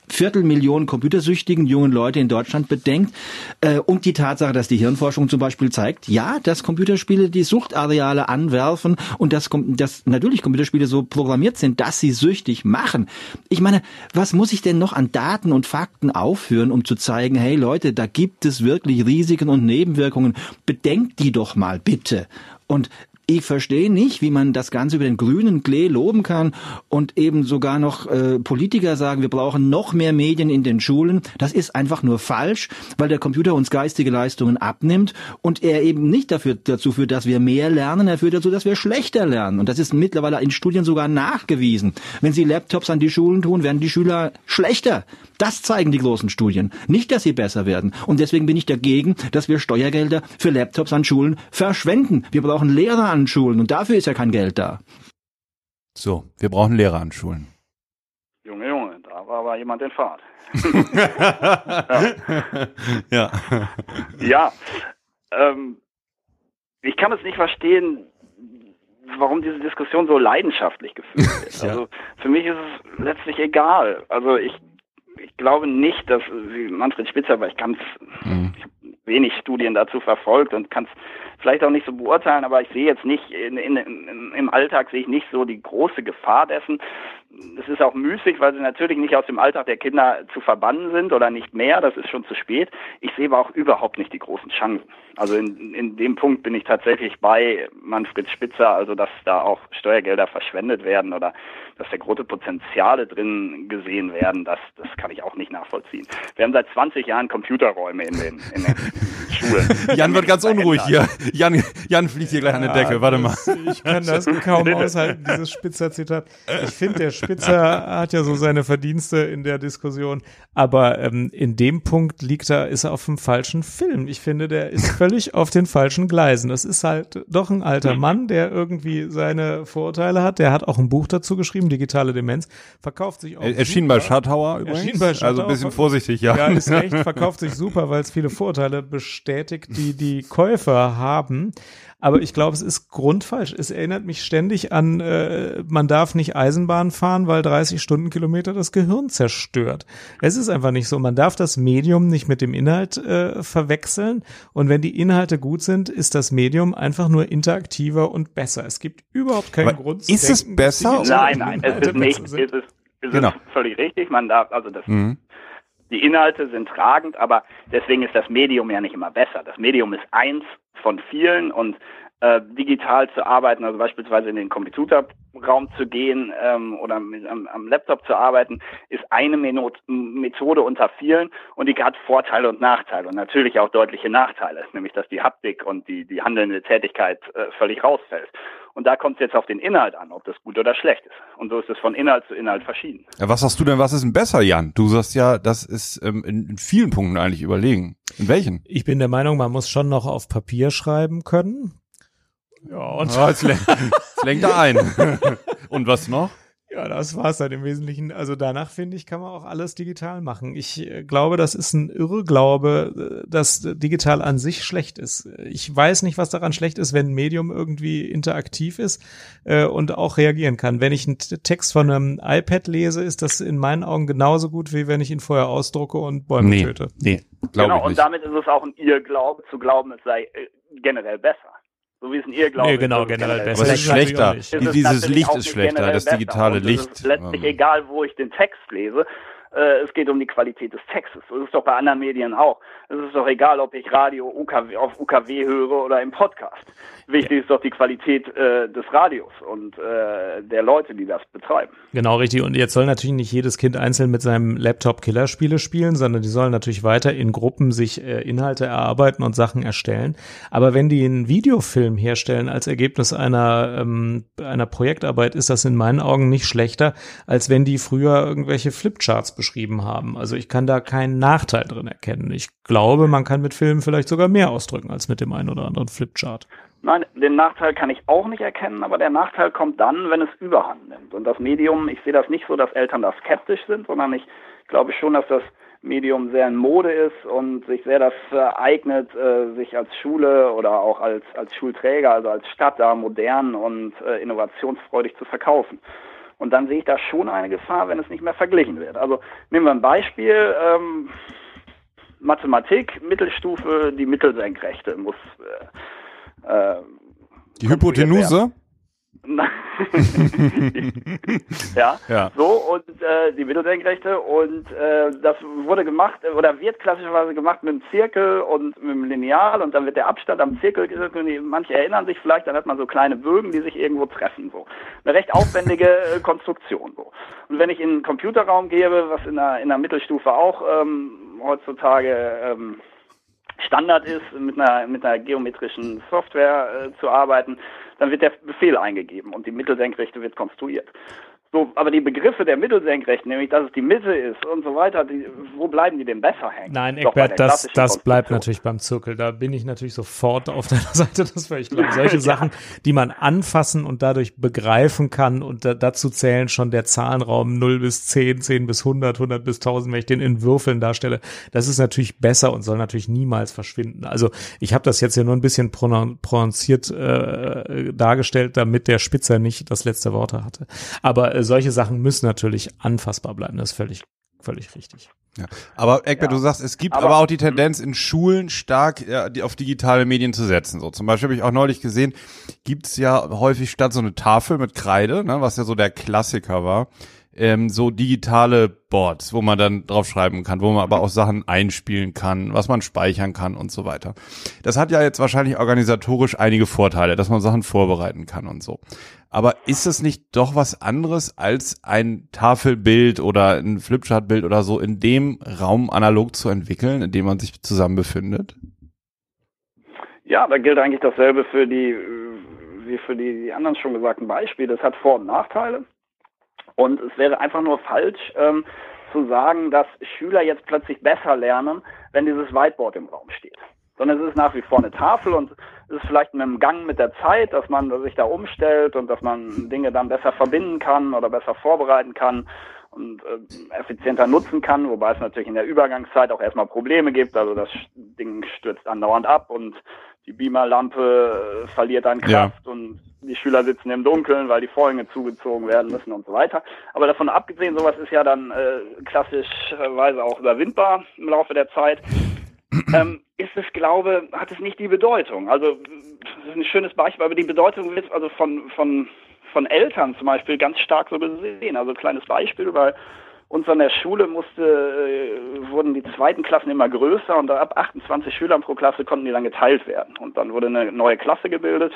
Viertelmillion computersüchtigen jungen Leute in Deutschland bedenkt äh, und die Tatsache, dass die Hirnforschung zum Beispiel zeigt, ja, dass Computerspiele die Suchtareale anwerfen und dass, dass natürlich Computerspiele so programmiert sind, dass sie süchtig machen. Ich meine, was muss ich denn noch an Daten und Fakten aufführen, um zu zeigen, hey Leute, da gibt es wirklich Risiken und Nebenwirkungen. Bedenkt die doch mal bitte. Und ich verstehe nicht, wie man das Ganze über den grünen Klee loben kann und eben sogar noch äh, Politiker sagen, wir brauchen noch mehr Medien in den Schulen. Das ist einfach nur falsch, weil der Computer uns geistige Leistungen abnimmt und er eben nicht dafür, dazu führt, dass wir mehr lernen, er führt dazu, dass wir schlechter lernen. Und das ist mittlerweile in Studien sogar nachgewiesen. Wenn Sie Laptops an die Schulen tun, werden die Schüler schlechter. Das zeigen die großen Studien. Nicht, dass sie besser werden. Und deswegen bin ich dagegen, dass wir Steuergelder für Laptops an Schulen verschwenden. Wir brauchen Lehrer an Schulen und dafür ist ja kein Geld da. So, wir brauchen Lehrer an Schulen. Junge, Junge, da war aber jemand in Fahrt. ja. Ja, ähm, ich kann es nicht verstehen, warum diese Diskussion so leidenschaftlich geführt wird. Ja. Also für mich ist es letztlich egal. Also ich, ich glaube nicht, dass wie Manfred Spitzer, weil ich ganz Mhm. wenig Studien dazu verfolgt und kann es vielleicht auch nicht so beurteilen, aber ich sehe jetzt nicht in, in, im Alltag sehe ich nicht so die große Gefahr dessen. Es ist auch müßig, weil sie natürlich nicht aus dem Alltag der Kinder zu verbannen sind oder nicht mehr. Das ist schon zu spät. Ich sehe aber auch überhaupt nicht die großen Chancen. Also in, in dem Punkt bin ich tatsächlich bei Manfred Spitzer, also dass da auch Steuergelder verschwendet werden oder dass da große Potenziale drin gesehen werden, das, das kann ich auch nicht nachvollziehen. Wir haben seit 20 Jahren Computerräume in den, in den Schulen. Jan wird ganz unruhig hier. Jan, Jan fliegt hier gleich an den Deckel. Warte mal. Ich kann das kaum aushalten, dieses Spitzer-Zitat. Ich finde, der Spitzer hat ja so seine Verdienste in der Diskussion, aber ähm, in dem Punkt liegt er, ist er auf dem falschen Film. Ich finde, der ist völlig auf den falschen Gleisen. Das ist halt doch ein alter Mann, der irgendwie seine Vorurteile hat. Der hat auch ein Buch dazu geschrieben, Digitale Demenz, verkauft sich auch. Er erschien bei super. Schattauer übrigens. Erschien bei Schattauer. Also ein bisschen vorsichtig, ja. Ja, ist echt, verkauft sich super, weil es viele Vorurteile bestätigt, die die Käufer haben. Aber ich glaube, es ist grundfalsch. Es erinnert mich ständig an, äh, man darf nicht Eisenbahn fahren, weil 30 Stundenkilometer das Gehirn zerstört. Es ist einfach nicht so. Man darf das Medium nicht mit dem Inhalt äh, verwechseln. Und wenn die Inhalte gut sind, ist das Medium einfach nur interaktiver und besser. Es gibt überhaupt keinen Aber Grund. zu ist es denken, dass besser? Nein, nein, es ist nicht. Es sind. ist, es Genau. ist völlig richtig. Man darf, also das, Mhm. die Inhalte sind tragend, aber deswegen ist das Medium ja nicht immer besser. Das Medium ist eins von vielen und äh, digital zu arbeiten, also beispielsweise in den Computerraum zu gehen ähm, oder mit, am, am Laptop zu arbeiten, ist eine Methode unter vielen und die hat Vorteile und Nachteile und natürlich auch deutliche Nachteile, nämlich dass die Haptik und die, die handelnde Tätigkeit äh, völlig rausfällt. Und da kommt es jetzt auf den Inhalt an, ob das gut oder schlecht ist. Und so ist es von Inhalt zu Inhalt verschieden. Ja, was sagst du denn, was ist denn besser, Jan? Du sagst ja, das ist ähm, in, in vielen Punkten eigentlich überlegen. In welchen? Ich bin der Meinung, man muss schon noch auf Papier schreiben können. Ja, und Oh, jetzt, lenkt, jetzt lenkt er ein. Und was noch? Ja, das war's dann im Wesentlichen. Also danach finde ich, kann man auch alles digital machen. Ich äh, glaube, das ist ein Irrglaube, äh, dass digital an sich schlecht ist. Ich weiß nicht, was daran schlecht ist, wenn ein Medium irgendwie interaktiv ist äh, und auch reagieren kann. Wenn ich einen Text von einem iPad lese, ist das in meinen Augen genauso gut, wie wenn ich ihn vorher ausdrucke und Bäume nee, töte. Nee, genau, und damit ist es auch ein Irrglaube zu glauben, es sei äh, generell besser. So wie es ein Irrglaube nee, genau, ist. generell besser. Aber es ist schlechter. Ist es Dieses Licht ist schlechter, das digitale Licht. ist letztlich ähm, egal, wo ich den Text lese. Äh, es geht um die Qualität des Textes. Das ist doch bei anderen Medien auch. Es ist doch egal, ob ich Radio UKW, auf UKW höre oder im Podcast. Wichtig ist doch die Qualität äh, des Radios und äh, der Leute, die das betreiben. Genau, richtig. Und jetzt soll natürlich nicht jedes Kind einzeln mit seinem Laptop Killerspiele spielen, sondern die sollen natürlich weiter in Gruppen sich äh, Inhalte erarbeiten und Sachen erstellen. Aber wenn die einen Videofilm herstellen als Ergebnis einer, ähm, einer Projektarbeit, ist das in meinen Augen nicht schlechter, als wenn die früher irgendwelche Flipcharts beschrieben haben. Also ich kann da keinen Nachteil drin erkennen. Ich glaube, man kann mit Filmen vielleicht sogar mehr ausdrücken als mit dem einen oder anderen Flipchart. Nein, den Nachteil kann ich auch nicht erkennen, aber der Nachteil kommt dann, wenn es Überhand nimmt. Und das Medium, ich sehe das nicht so, dass Eltern da skeptisch sind, sondern ich glaube schon, dass das Medium sehr in Mode ist und sich sehr dafür eignet, äh, sich als Schule oder auch als, als Schulträger, also als Stadt da modern und äh, innovationsfreudig zu verkaufen. Und dann sehe ich da schon eine Gefahr, wenn es nicht mehr verglichen wird. Also nehmen wir ein Beispiel. Ähm, Mathematik, Mittelstufe, die Mittelsenkrechte muss äh, äh, Die Hypotenuse? ja, Ja. so und äh, die Mittelsenkrechte und äh, das wurde gemacht oder wird klassischerweise gemacht mit einem Zirkel und mit einem Lineal und dann wird der Abstand am Zirkel manche erinnern sich vielleicht, dann hat man so kleine Bögen, die sich irgendwo treffen so. Eine recht aufwendige äh, Konstruktion so. Und wenn ich in einen Computerraum gehe, was in der in der Mittelstufe auch ähm, heutzutage ähm, Standard ist, mit einer, mit einer geometrischen Software äh, zu arbeiten, dann wird der Befehl eingegeben und die Mittelsenkrechte wird konstruiert. So, aber die Begriffe der Mittelsenkrechten, nämlich dass es die Mitte ist und so weiter, die, wo bleiben die denn besser hängen? Nein, Eckbert, das, das bleibt natürlich beim Zirkel. Da bin ich natürlich sofort auf deiner Seite. Das war ich glaube, solche Sachen, die man anfassen und dadurch begreifen kann und da, dazu zählen schon der Zahlenraum 0 bis 10, 10 bis 100, 100 bis 1000, wenn ich den in Würfeln darstelle. Das ist natürlich besser und soll natürlich niemals verschwinden. Also ich habe das jetzt ja nur ein bisschen pronon- prononciert äh, dargestellt, damit der Spitzer nicht das letzte Wort hatte. Aber äh, solche Sachen müssen natürlich anfassbar bleiben. Das ist völlig, völlig richtig. Ja. Aber Eckbert, Ja. du sagst, es gibt Aber- aber, auch die Tendenz in Schulen stark ja, die auf digitale Medien zu setzen. So zum Beispiel habe ich auch neulich gesehen, gibt's ja häufig statt so eine Tafel mit Kreide, ne, was ja so der Klassiker war, ähm, so digitale Boards, wo man dann drauf schreiben kann, wo man aber auch Sachen einspielen kann, was man speichern kann und so weiter. Das hat ja jetzt wahrscheinlich organisatorisch einige Vorteile, dass man Sachen vorbereiten kann und so. Aber ist es nicht doch was anderes als ein Tafelbild oder ein Flipchart-Bild oder so in dem Raum analog zu entwickeln, in dem man sich zusammen befindet? Ja, da gilt eigentlich dasselbe für die, wie für die, die anderen schon gesagten Beispiele. Das hat Vor- und Nachteile. Und es wäre einfach nur falsch ähm, zu sagen, dass Schüler jetzt plötzlich besser lernen, wenn dieses Whiteboard im Raum steht. Sondern es ist nach wie vor eine Tafel und es ist vielleicht mit einem Gang mit der Zeit, dass man sich da umstellt und dass man Dinge dann besser verbinden kann oder besser vorbereiten kann und äh, effizienter nutzen kann, wobei es natürlich in der Übergangszeit auch erstmal Probleme gibt. Also das Ding stürzt andauernd ab und die Beamerlampe äh, verliert an Ja. Kraft und die Schüler sitzen im Dunkeln, weil die Vorhänge zugezogen werden müssen und so weiter. Aber davon abgesehen, sowas ist ja dann äh, klassischerweise auch überwindbar im Laufe der Zeit. ähm, ist es, glaube, hat es nicht die Bedeutung. Also das ist ein schönes Beispiel, aber die Bedeutung wird also von, von, von Eltern zum Beispiel ganz stark so gesehen. Also ein kleines Beispiel, weil uns an der Schule musste, äh, wurden die zweiten Klassen immer größer und ab 28 Schülern pro Klasse konnten die dann geteilt werden. Und dann wurde eine neue Klasse gebildet.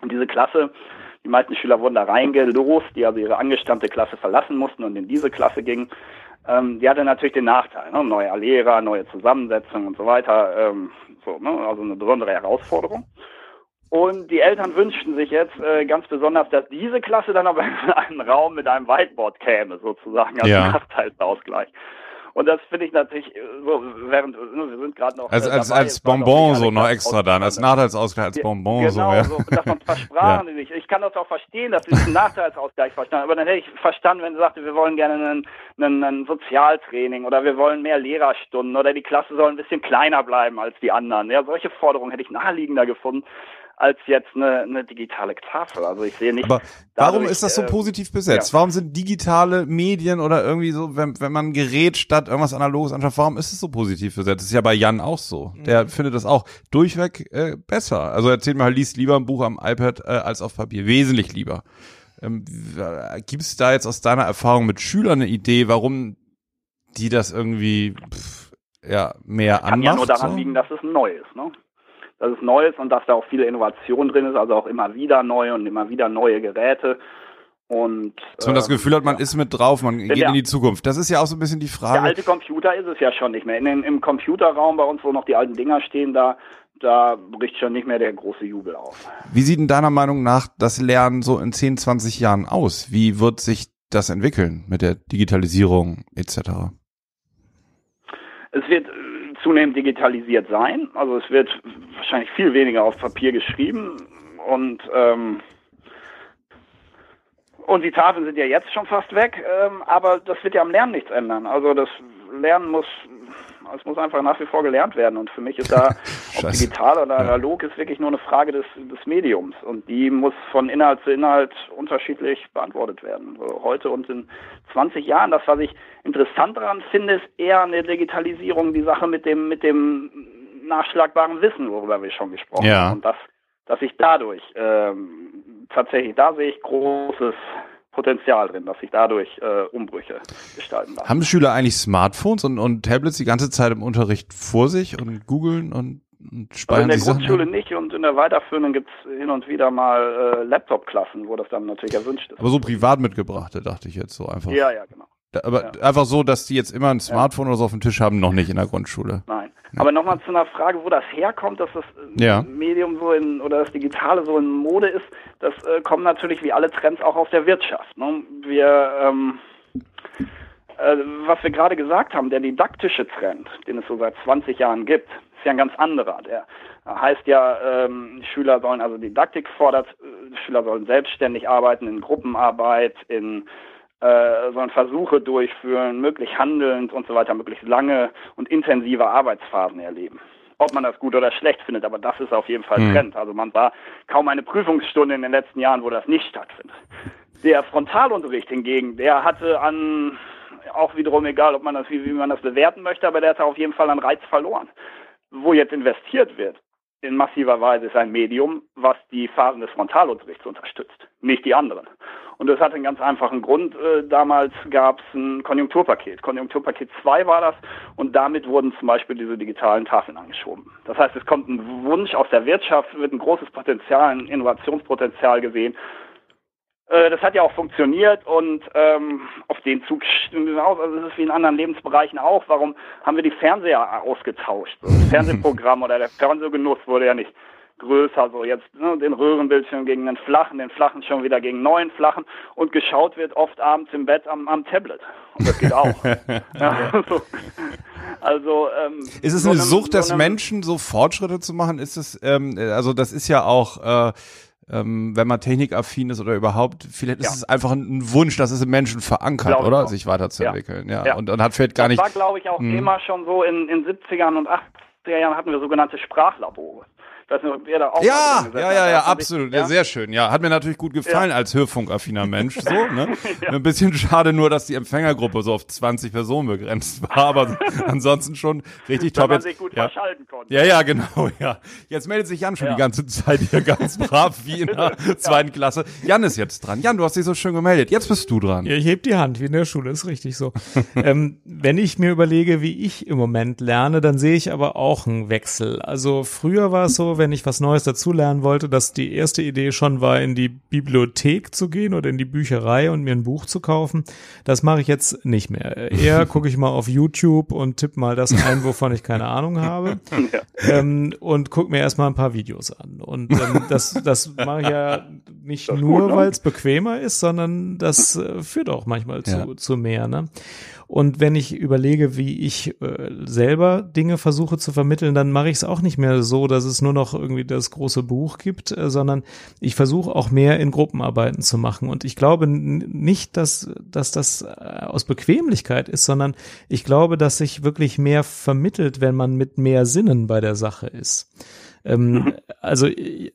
Und diese Klasse, die meisten Schüler wurden da reingelost, die also ihre angestammte Klasse verlassen mussten und in diese Klasse gingen. Ähm, die hatte natürlich den Nachteil, ne? neue Lehrer, neue Zusammensetzung und so weiter. Ähm, so, ne? Also eine besondere Herausforderung. Und die Eltern wünschten sich jetzt äh, ganz besonders, dass diese Klasse dann aber in einen Raum mit einem Whiteboard käme, sozusagen als Ja. Nachteilsausgleich. Und das finde ich natürlich äh, so, während wir sind gerade noch. Als, äh, als, dabei, als Bonbon so noch extra dann, als. Nachteilsausgleich, als Bonbon so, genau, ja. so, dass man versprachen nicht. Ich kann das auch verstehen, dass sie diesen Nachteilsausgleich verstanden Aber dann hätte ich verstanden, wenn sie sagte, wir wollen gerne einen, einen, einen Sozialtraining oder wir wollen mehr Lehrerstunden oder die Klasse soll ein bisschen kleiner bleiben als die anderen. Ja, solche Forderungen hätte ich naheliegender gefunden als jetzt eine, eine digitale Tafel. Also ich sehe nicht. Aber warum dadurch, ist das so äh, positiv besetzt? ja. Warum sind digitale Medien oder irgendwie so, wenn, wenn man ein Gerät statt irgendwas Analoges anschaut, warum ist es so positiv besetzt? Das ist ja bei Jan auch so. Der findet das auch durchweg äh, besser. Also erzähl mal, liest lieber ein Buch am iPad äh, als auf Papier. Wesentlich lieber. Ähm, Gibt es da jetzt aus deiner Erfahrung mit Schülern eine Idee, warum die das irgendwie pff, ja mehr kann anmacht? ja nur daran so? liegen, dass es neu ist, ne? Dass es neu ist und dass da auch viele Innovation drin ist, also auch immer wieder neu und immer wieder neue Geräte. Und Dass man das ähm, Gefühl hat, man ist mit drauf, man geht ja. in die Zukunft. Das ist ja auch so ein bisschen die der Frage. alte Computer ist es ja schon nicht mehr. In den, Im Computerraum bei uns, wo noch die alten Dinger stehen, da, da bricht schon nicht mehr der große Jubel auf. Wie sieht in deiner Meinung nach das Lernen so in 10, 20 Jahren aus? Wie wird sich das entwickeln mit der Digitalisierung etc.? Es wird äh, zunehmend digitalisiert sein. Also es wird wahrscheinlich viel weniger auf Papier geschrieben und ähm, und die Tafeln sind ja jetzt schon fast weg, ähm, aber das wird ja am Lernen nichts ändern. Also das Lernen muss es muss einfach nach wie vor gelernt werden. Und für mich ist da ob digital oder analog ist wirklich nur eine Frage des, des Mediums. Und die muss von Inhalt zu Inhalt unterschiedlich beantwortet werden. Heute und in 20 Jahren, das was ich interessant daran finde, ist eher eine Digitalisierung, die Sache mit dem mit dem nachschlagbaren Wissen, worüber wir schon gesprochen Ja. haben. Und das dass ich dadurch ähm, tatsächlich da sehe ich großes Potenzial drin, dass sich dadurch äh, Umbrüche gestalten lassen. Haben Schüler eigentlich Smartphones und, und Tablets die ganze Zeit im Unterricht vor sich und googeln und, und Also in speichern der Sachen? Grundschule ein? nicht und in der Weiterführenden gibt es hin und wieder mal äh, Laptop-Klassen, wo das dann natürlich erwünscht ist. Aber so privat mitgebrachte, dachte ich jetzt so einfach. ja, ja, genau. Da- Aber ja. einfach so, dass die jetzt immer ein Smartphone oder so auf dem Tisch haben, noch nicht in der Grundschule. Nein. Aber nochmal zu einer Frage, wo das herkommt, dass das äh, Ja. Medium so in oder das Digitale so in Mode ist, das äh, kommt natürlich wie alle Trends auch aus der Wirtschaft. Ne? Wir ähm, äh, was wir gerade gesagt haben, der didaktische Trend, den es so seit 20 Jahren gibt, ist ja ein ganz anderer. Der heißt ja, ähm, Schüler sollen also Didaktik fordert, äh, Schüler sollen selbstständig arbeiten in Gruppenarbeit, in äh, sollen Versuche durchführen, möglich handelnd und so weiter, möglichst lange und intensive Arbeitsphasen erleben. Ob man das gut oder schlecht findet, aber das ist auf jeden Fall Hm. Trend. Also man war kaum eine Prüfungsstunde in den letzten Jahren, wo das nicht stattfindet. Der Frontalunterricht hingegen, der hatte an, auch wiederum egal, ob man das, wie, wie man das bewerten möchte, aber der hatte auf jeden Fall an Reiz verloren. Wo jetzt investiert wird, in massiver Weise ist ein Medium, was die Phasen des Frontalunterrichts unterstützt, nicht die anderen. Und das hat einen ganz einfachen Grund. Äh, damals gab es ein Konjunkturpaket. Konjunkturpaket 2 war das und damit wurden zum Beispiel diese digitalen Tafeln angeschoben. Das heißt, es kommt ein Wunsch aus der Wirtschaft, wird ein großes Potenzial, ein Innovationspotenzial gesehen. Äh, Das hat ja auch funktioniert und ähm, auf den Zug stimmen wir aus. Also es ist wie in anderen Lebensbereichen auch. Warum haben wir die Fernseher ausgetauscht? So, Das Fernsehprogramm oder der Fernsehgenuss wurde ja nicht größer, so jetzt ne, den Röhrenbildschirm gegen den flachen, den flachen schon wieder gegen neuen flachen und geschaut wird oft abends im Bett am, am Tablet. Und das geht auch. ja, so. Also ähm, Ist es so eine einem- Sucht des so Menschen, so Fortschritte zu machen? Ist es, ähm, also das ist ja auch, äh, ähm, wenn man technikaffin ist oder überhaupt, vielleicht ist Ja. es einfach ein, Wunsch, das ist im Menschen verankert, Glaube oder? Sich weiterzuentwickeln, ja. Ja. Und, und hat vielleicht gar das nicht. war, glaube ich, auch Mhm. immer schon so in, in 70ern und 80er Jahren hatten wir sogenannte Sprachlabore. Ob ihr da auch Ja, ja, ja, ja, man absolut. Ja, Ja? sehr schön. Ja, hat mir natürlich gut gefallen als hörfunkaffiner Mensch. So, ne? Ein bisschen schade nur, dass die Empfängergruppe so auf 20 Personen begrenzt war, aber ansonsten schon richtig Wenn top. man Jetzt, sich gut ja. verschalten konnte. Ja, ja, genau, ja. Jetzt meldet sich Jan schon Ja. die ganze Zeit hier ganz brav wie in der zweiten Klasse. Jan ist jetzt dran. Jan, du hast dich so schön gemeldet. Jetzt bist du dran. Ja, ich heb die Hand, wie in der Schule, ist richtig so. ähm, wenn ich mir überlege, wie ich im Moment lerne, dann sehe ich aber auch einen Wechsel. Also früher war es so, wenn ich was Neues dazulernen wollte, dass die erste Idee schon war, in die Bibliothek zu gehen oder in die Bücherei und mir ein Buch zu kaufen. Das mache ich jetzt nicht mehr. Eher gucke ich mal auf YouTube und tippe mal das ein, wovon ich keine Ahnung habe. ähm, und guck mir erstmal ein paar Videos an. Und ähm, das, das mache ich ja nicht Das nur, ne? weil es bequemer ist, sondern das äh, führt auch manchmal zu, Ja. zu mehr. Ne? Und wenn ich überlege, wie ich äh, selber Dinge versuche zu vermitteln, dann mache ich es auch nicht mehr so, dass es nur noch irgendwie das große Buch gibt, äh, sondern ich versuche auch mehr in Gruppenarbeiten zu machen. Und ich glaube nicht, dass, dass das äh, aus Bequemlichkeit ist, sondern ich glaube, dass sich wirklich mehr vermittelt, wenn man mit mehr Sinnen bei der Sache ist. Ähm, also äh,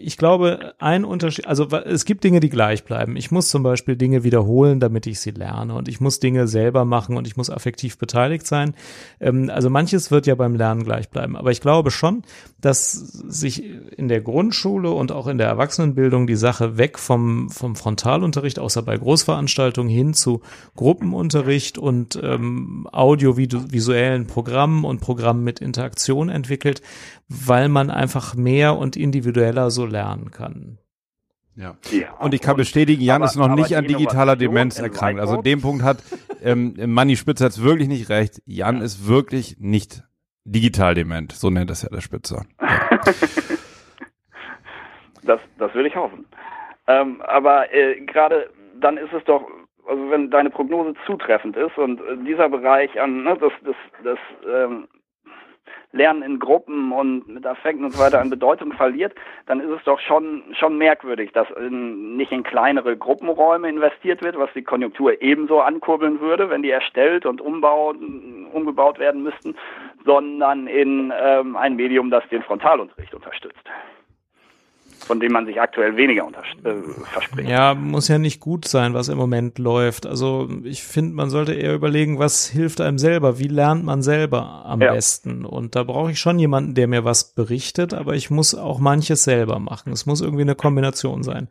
ich glaube, ein Unterschied, also es gibt Dinge, die gleich bleiben. Ich muss zum Beispiel Dinge wiederholen, damit ich sie lerne und ich muss Dinge selber machen und ich muss affektiv beteiligt sein. Ähm, also manches wird ja beim Lernen gleich bleiben. Aber ich glaube schon, dass sich in der Grundschule und auch in der Erwachsenenbildung die Sache weg vom, vom Frontalunterricht, außer bei Großveranstaltungen, hin zu Gruppenunterricht und ähm, audiovisuellen Programmen und Programmen mit Interaktion entwickelt, weil man einfach mehr und individueller so lernen kann. Ja. Ja. Und ich kann bestätigen, Jan aber- ist noch nicht an digitaler Demenz in erkrankt. Also in dem Punkt hat ähm, Manni Spitzer jetzt wirklich nicht recht. Jan ist wirklich nicht digital dement. So nennt das ja der Spitzer. Das, das will ich hoffen. Ähm, aber äh, gerade dann ist es doch, also wenn deine Prognose zutreffend ist und äh, dieser Bereich an ne, das, das, das ähm, Lernen in Gruppen und mit Affekten und so weiter an Bedeutung verliert, dann ist es doch schon schon merkwürdig, dass in, nicht in kleinere Gruppenräume investiert wird, was die Konjunktur ebenso ankurbeln würde, wenn die erstellt und umbaut, umgebaut werden müssten, sondern in ähm, ein Medium, das den Frontalunterricht unterstützt von dem man sich aktuell weniger äh, verspricht. Ja, muss ja nicht gut sein, was im Moment läuft. Also ich finde, man sollte eher überlegen, was hilft einem selber, wie lernt man selber am Ja. besten. Und da brauche ich schon jemanden, der mir was berichtet, aber ich muss auch manches selber machen. Es muss irgendwie eine Kombination sein.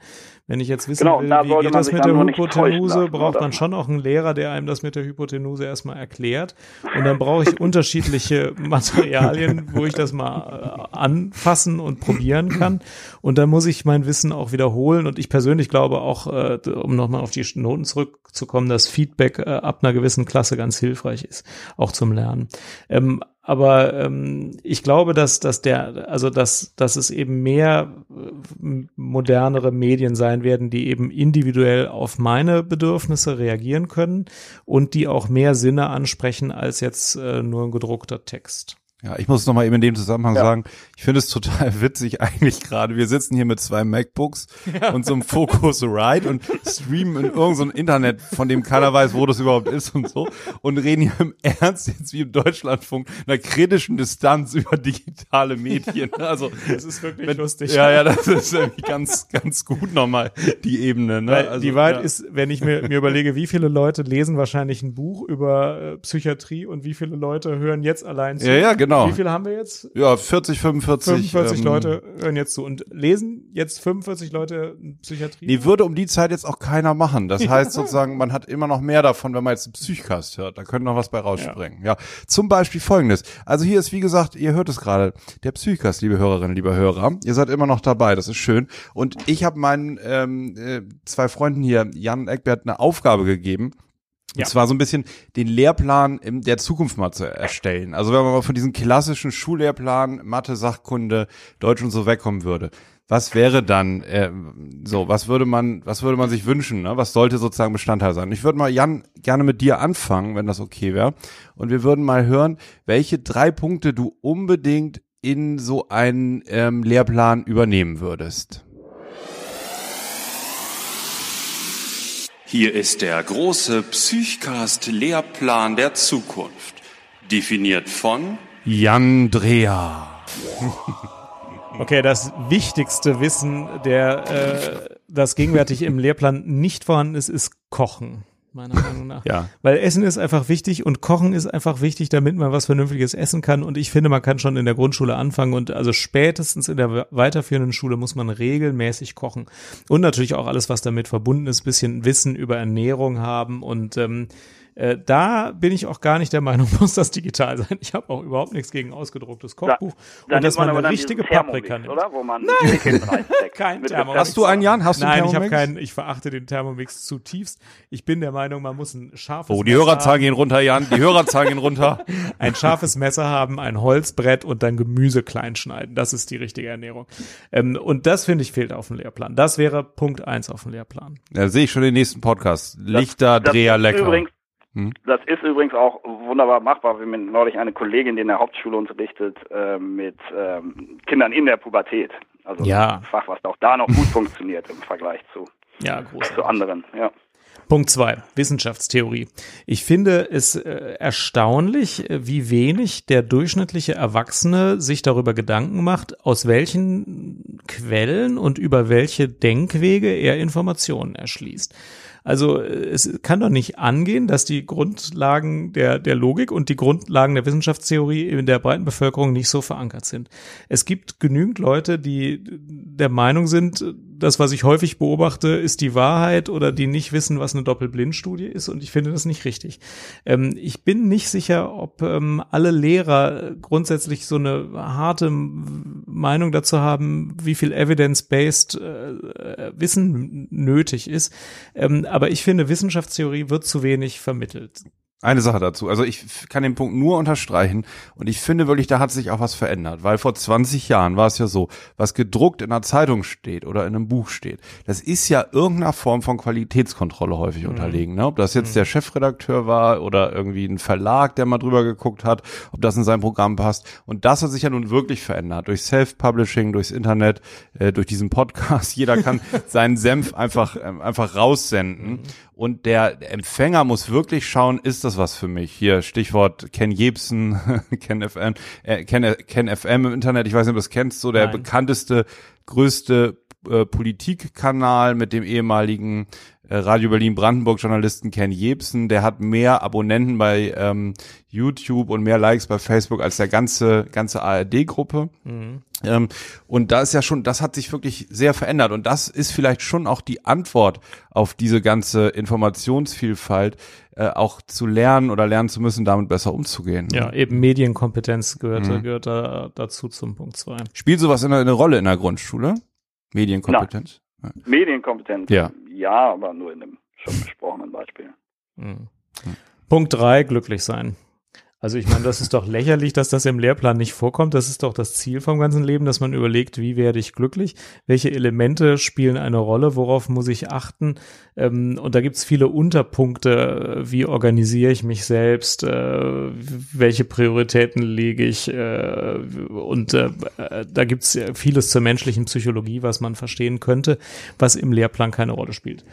Wenn ich jetzt wissen Genau, will, wie geht das mit der Hypotenuse, braucht oder? man schon auch einen Lehrer, der einem das mit der Hypotenuse erstmal erklärt. Und dann brauche ich unterschiedliche Materialien, wo ich das mal äh, anfassen und probieren kann. Und dann muss ich mein Wissen auch wiederholen. Und ich persönlich glaube auch, äh, um nochmal auf die Noten zurückzukommen, dass Feedback äh, ab einer gewissen Klasse ganz hilfreich ist, auch zum Lernen. Ähm, aber ähm, ich glaube, dass, dass der, also dass, dass es eben mehr äh, modernere Medien sein werden, die eben individuell auf meine Bedürfnisse reagieren können und die auch mehr Sinne ansprechen als jetzt äh, nur ein gedruckter Text. Ja, ich muss noch mal eben in dem Zusammenhang Ja. sagen, ich finde es total witzig eigentlich gerade. Wir sitzen hier mit zwei MacBooks und so einem Focusrite und streamen in irgendein so Internet, von dem keiner weiß, wo das überhaupt ist und so und reden hier im Ernst jetzt wie im Deutschlandfunk einer kritischen Distanz über digitale Medien. Also Das ist wirklich wenn- lustig. Ja, ja, das ist irgendwie ganz, ganz gut nochmal die Ebene. Ne? Weil Also, die Wahrheit ja. ist, wenn ich mir, mir überlege, wie viele Leute lesen wahrscheinlich ein Buch über äh, Psychiatrie und wie viele Leute hören jetzt allein zu. Ja, ja, genau. Wie viele haben wir jetzt? ja 40, 45. 45 ähm, Leute hören jetzt zu und lesen jetzt 45 Leute Psychiatrie. Die würde um die Zeit jetzt auch keiner machen. Das heißt sozusagen, man hat immer noch mehr davon, wenn man jetzt einen Psychcast hört. Da könnte noch was bei rausspringen. Ja. Zum Beispiel folgendes. Also hier ist, wie gesagt, ihr hört es gerade, der Psychcast, liebe Hörerinnen, liebe Hörer. Ihr seid immer noch dabei, das ist schön. Und ich habe meinen ähm, äh, zwei Freunden hier, Jan und Eckbert, eine Aufgabe gegeben. Und Ja. zwar so ein bisschen den Lehrplan in der Zukunft mal zu erstellen. Also wenn man mal von diesem klassischen Schullehrplan, Mathe, Sachkunde, Deutsch und so wegkommen würde. Was wäre dann äh, so? Was würde man, was würde man sich wünschen? Ne? Was sollte sozusagen Bestandteil sein? Ich würde mal Jan gerne mit dir anfangen, wenn das okay wäre. Und wir würden mal hören, welche drei Punkte du unbedingt in so einen ähm, Lehrplan übernehmen würdest. Hier ist der große Psychcast-Lehrplan der Zukunft. Definiert von Jan Dreher. Okay, das wichtigste Wissen, der äh, das gegenwärtig im Lehrplan nicht vorhanden ist, ist Kochen. Meiner Meinung nach. Ja. Weil Essen ist einfach wichtig und Kochen ist einfach wichtig, damit man was Vernünftiges essen kann. Und ich finde, man kann schon in der Grundschule anfangen und also spätestens in der weiterführenden Schule muss man regelmäßig kochen. Und natürlich auch alles, was damit verbunden ist, bisschen Wissen über Ernährung haben und ähm, Äh, da bin ich auch gar nicht der Meinung, muss das digital sein. Ich habe auch überhaupt nichts gegen ausgedrucktes Kochbuch. Da und dass man aber eine richtige Paprika Thermomix, nimmt. oder? Wo man reinsteckt. Kein Thermomix. Hast du einen, Jan? Hast du einen Nein, ich habe Thermomix? keinen, ich verachte den Thermomix zutiefst. Ich bin der Meinung, man muss ein scharfes Oh, die Messer Hörerzahlen haben, gehen runter, Jan. Die Hörerzahlen gehen runter. ein scharfes Messer haben, ein Holzbrett und dann Gemüse klein schneiden. Das ist die richtige Ernährung. Ähm, und das finde ich fehlt auf dem Lehrplan. Das wäre Punkt eins auf dem Lehrplan. Da sehe ich schon den nächsten Podcast. Lichter, Das Dreher, ist lecker. Übrigens? Das ist übrigens auch wunderbar machbar. Wir haben neulich eine Kollegin, die in der Hauptschule unterrichtet, äh, mit ähm, Kindern in der Pubertät. Also Ja. ein Fach, was auch da noch gut funktioniert im Vergleich zu, Ja, zu anderen. Ja. Punkt zwei, Wissenschaftstheorie. Ich finde es äh, erstaunlich, äh, wie wenig der durchschnittliche Erwachsene sich darüber Gedanken macht, aus welchen Quellen und über welche Denkwege er Informationen erschließt. Also äh, es kann doch nicht angehen, dass die Grundlagen der, der Logik und die Grundlagen der Wissenschaftstheorie in der breiten Bevölkerung nicht so verankert sind. Es gibt genügend Leute, die der Meinung sind, das, was ich häufig beobachte, ist die Wahrheit oder die nicht wissen, was eine Doppelblindstudie ist und ich finde das nicht richtig. Ähm, ich bin nicht sicher, ob ähm, alle Lehrer grundsätzlich so eine harte Meinung dazu haben, wie viel evidence-based äh, Wissen nötig ist. Ähm, aber ich finde, Wissenschaftstheorie wird zu wenig vermittelt. Eine Sache dazu. Also ich kann den Punkt nur unterstreichen und ich finde wirklich, da hat sich auch was verändert, weil vor 20 Jahren war es ja so, was gedruckt in einer Zeitung steht oder in einem Buch steht, das ist ja irgendeiner Form von Qualitätskontrolle häufig unterlegen. Ne? Ob das jetzt der Chefredakteur war oder irgendwie ein Verlag, der mal drüber geguckt hat, ob das in sein Programm passt. Und das hat sich ja nun wirklich verändert durch Self-Publishing, durchs Internet, äh, durch diesen Podcast. Jeder kann seinen Senf einfach ähm, einfach raussenden. Und der Empfänger muss wirklich schauen, ist das was für mich? Hier Stichwort Ken Jebsen, Ken FM, äh, Ken, Ken FM im Internet. Ich weiß nicht, ob du das kennst, so der Nein. bekannteste, größte äh, Politikkanal mit dem ehemaligen Radio Berlin Brandenburg Journalisten Ken Jebsen. Der hat mehr Abonnenten bei ähm, YouTube und mehr Likes bei Facebook als der ganze ganze ARD-Gruppe. Ähm, und da ist ja schon, das hat sich wirklich sehr verändert. Und das ist vielleicht schon auch die Antwort auf diese ganze Informationsvielfalt, äh, auch zu lernen oder lernen zu müssen, damit besser umzugehen. Ja, eben Medienkompetenz gehört, Mhm. gehört da, dazu zum Punkt zwei. Spielt sowas eine, eine Rolle in der Grundschule? Medienkompetenz? Medienkompetenz. Ja. Ja, aber nur in einem schon besprochenen Beispiel. Mhm. Punkt drei, glücklich sein. Also ich meine, das ist doch lächerlich, dass das im Lehrplan nicht vorkommt. Das ist doch das Ziel vom ganzen Leben, dass man überlegt, wie werde ich glücklich, welche Elemente spielen eine Rolle, worauf muss ich achten. Ähm, und da gibt's viele Unterpunkte, wie organisiere ich mich selbst, äh, welche Prioritäten lege ich. Äh, und äh, da gibt's vieles zur menschlichen Psychologie, was man verstehen könnte, was im Lehrplan keine Rolle spielt.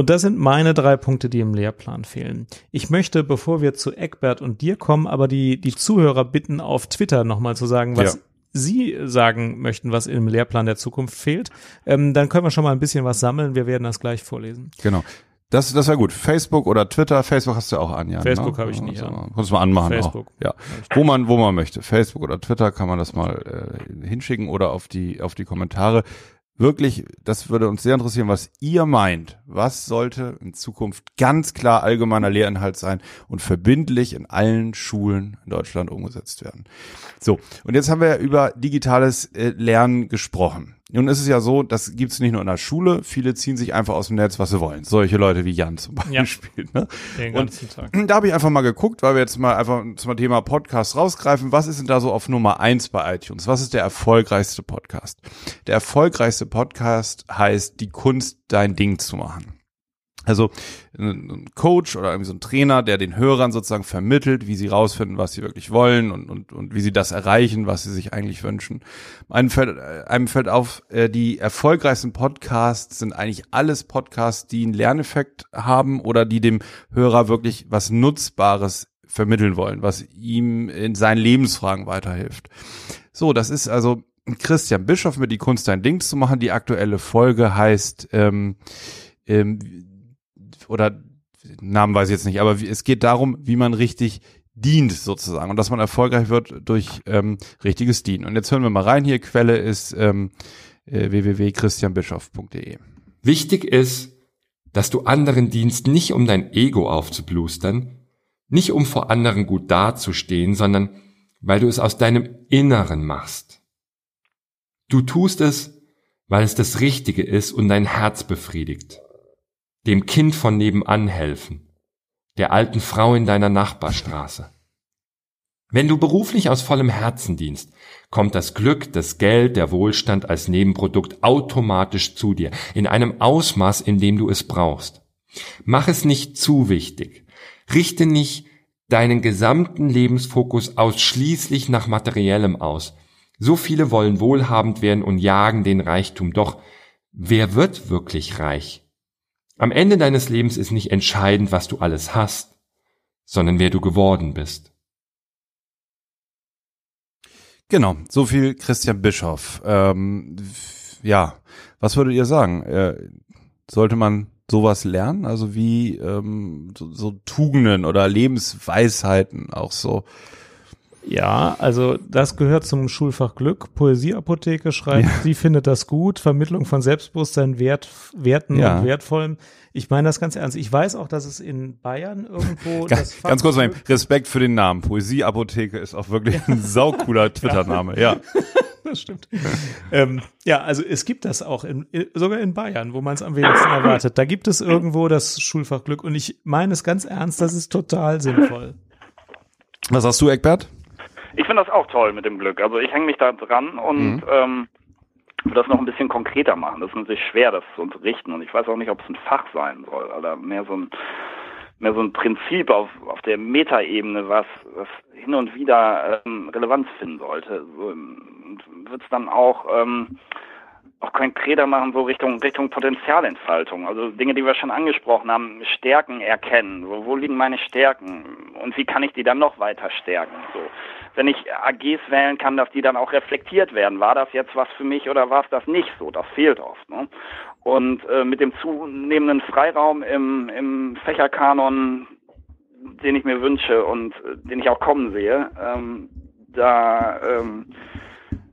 Und das sind meine drei Punkte, die im Lehrplan fehlen. Ich möchte, bevor wir zu Eckbert und dir kommen, aber die, die Zuhörer bitten, auf Twitter nochmal zu sagen, was Ja. Sie sagen möchten, was im Lehrplan der Zukunft fehlt. Ähm, dann können wir schon mal ein bisschen was sammeln. Wir werden das gleich vorlesen. Genau. Das, das wäre gut. Facebook oder Twitter. Facebook hast du auch an, ja. Facebook habe ich nicht also, an. Kannst du mal anmachen. Facebook. Auch. Ja. Wo man, wo man möchte. Facebook oder Twitter kann man das mal äh, hinschicken oder auf die, auf die Kommentare. Wirklich, das würde uns sehr interessieren, was ihr meint. Was sollte in Zukunft ganz klar allgemeiner Lehrinhalt sein und verbindlich in allen Schulen in Deutschland umgesetzt werden? So, und jetzt haben wir ja über digitales äh, Lernen gesprochen. Nun ist es ja so, das gibt's nicht nur in der Schule, viele ziehen sich einfach aus dem Netz, was sie wollen. Solche Leute wie Jan zum Ja. Beispiel. Ne? Den Und ganzen Tag. da habe ich einfach mal geguckt, weil wir jetzt mal einfach zum Thema Podcast rausgreifen. Was ist denn da so auf Nummer eins bei iTunes? Was ist der erfolgreichste Podcast? Der erfolgreichste Podcast heißt Die Kunst, dein Ding zu machen. Also ein Coach oder irgendwie so ein Trainer, der den Hörern sozusagen vermittelt, wie sie rausfinden, was sie wirklich wollen und, und, und wie sie das erreichen, was sie sich eigentlich wünschen. Einem fällt, äh, einem fällt auf, äh, die erfolgreichsten Podcasts sind eigentlich alles Podcasts, die einen Lerneffekt haben oder die dem Hörer wirklich was Nutzbares vermitteln wollen, was ihm in seinen Lebensfragen weiterhilft. So, das ist also Christian Bischoff mit die Kunst dein Ding zu machen. Die aktuelle Folge heißt ähm, ähm, oder Namen weiß ich jetzt nicht, aber es geht darum, wie man richtig dient sozusagen und dass man erfolgreich wird durch ähm, richtiges Dienen. Und jetzt hören wir mal rein hier. Quelle ist ähm, äh, www.christianbischoff.de. Wichtig ist, dass du anderen dienst nicht um dein Ego aufzublustern, nicht um vor anderen gut dazustehen, sondern weil du es aus deinem Inneren machst. Du tust es, weil es das Richtige ist und dein Herz befriedigt. Dem Kind von nebenan helfen, der alten Frau in deiner Nachbarstraße. Wenn du beruflich aus vollem Herzen dienst, kommt das Glück, das Geld, der Wohlstand als Nebenprodukt automatisch zu dir, in einem Ausmaß, in dem du es brauchst. Mach es nicht zu wichtig. Richte nicht deinen gesamten Lebensfokus ausschließlich nach materiellem aus. So viele wollen wohlhabend werden und jagen den Reichtum. Doch wer wird wirklich reich? Am Ende deines Lebens ist nicht entscheidend, was du alles hast, sondern wer du geworden bist. Genau, so viel Christian Bischoff. Ähm, ja, was würdet ihr sagen? Äh, sollte man sowas lernen? Also wie ähm, so, so Tugenden oder Lebensweisheiten auch so? Ja, also das gehört zum Schulfach Glück. Poesieapotheke schreibt, ja. sie findet das gut. Vermittlung von Selbstbewusstsein, Wert, Werten ja. und Wertvollem. Ich meine das ganz ernst. Ich weiß auch, dass es in Bayern irgendwo ganz, ganz kurz mal Respekt für den Namen. Poesieapotheke ist auch wirklich ein saucooler Twitter-Name. Ja. das stimmt. ähm, ja, also es gibt das auch in, sogar in Bayern, wo man es am wenigsten erwartet. Da gibt es irgendwo das Schulfach Glück und ich meine es ganz ernst, das ist total sinnvoll. Was sagst du, Eckbert? Ich finde das auch toll mit dem Glück. Also ich hänge mich da dran und mhm. ähm, das noch ein bisschen konkreter machen. Das ist natürlich schwer, das zu unterrichten und ich weiß auch nicht, ob es ein Fach sein soll oder mehr so ein mehr so ein Prinzip auf, auf der Metaebene, was, was hin und wieder ähm, Relevanz finden sollte. So, wird es dann auch ähm, auch konkreter machen, so Richtung Richtung Potenzialentfaltung. Also Dinge, die wir schon angesprochen haben, Stärken erkennen. Wo, wo liegen meine Stärken und wie kann ich die dann noch weiter stärken? So wenn ich AGs wählen kann, dass die dann auch reflektiert werden. War das jetzt was für mich oder war es das nicht so? Das fehlt oft. Ne? Und äh, mit dem zunehmenden Freiraum im, im Fächerkanon, den ich mir wünsche und äh, den ich auch kommen sehe, ähm, da, ähm,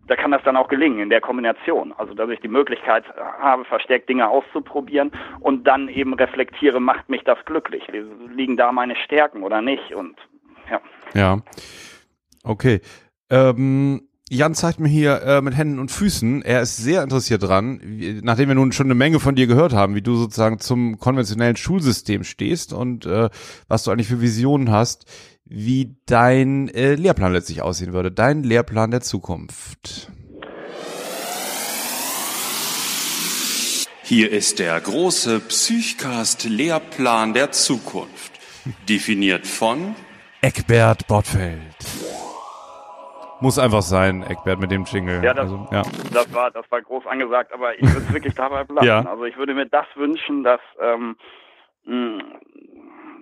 da kann das dann auch gelingen in der Kombination. Also dass ich die Möglichkeit habe, verstärkt Dinge auszuprobieren und dann eben reflektiere, macht mich das glücklich? Liegen da meine Stärken oder nicht? Und ja. Ja. Okay. Ähm, Jan zeigt mir hier äh, mit Händen und Füßen, er ist sehr interessiert dran, wie, nachdem wir nun schon eine Menge von dir gehört haben, wie du sozusagen zum konventionellen Schulsystem stehst und äh, was du eigentlich für Visionen hast, wie dein äh, Lehrplan letztlich aussehen würde, dein Lehrplan der Zukunft. Hier ist der große Psychcast Lehrplan der Zukunft, definiert von Eckbert Bottfeld. Muss einfach sein, Eckbert, mit dem Jingle. Ja, das, also, ja. das war, das war groß angesagt, aber ich würde es wirklich dabei belassen. Ja. Also ich würde mir das wünschen, dass, ähm, mh,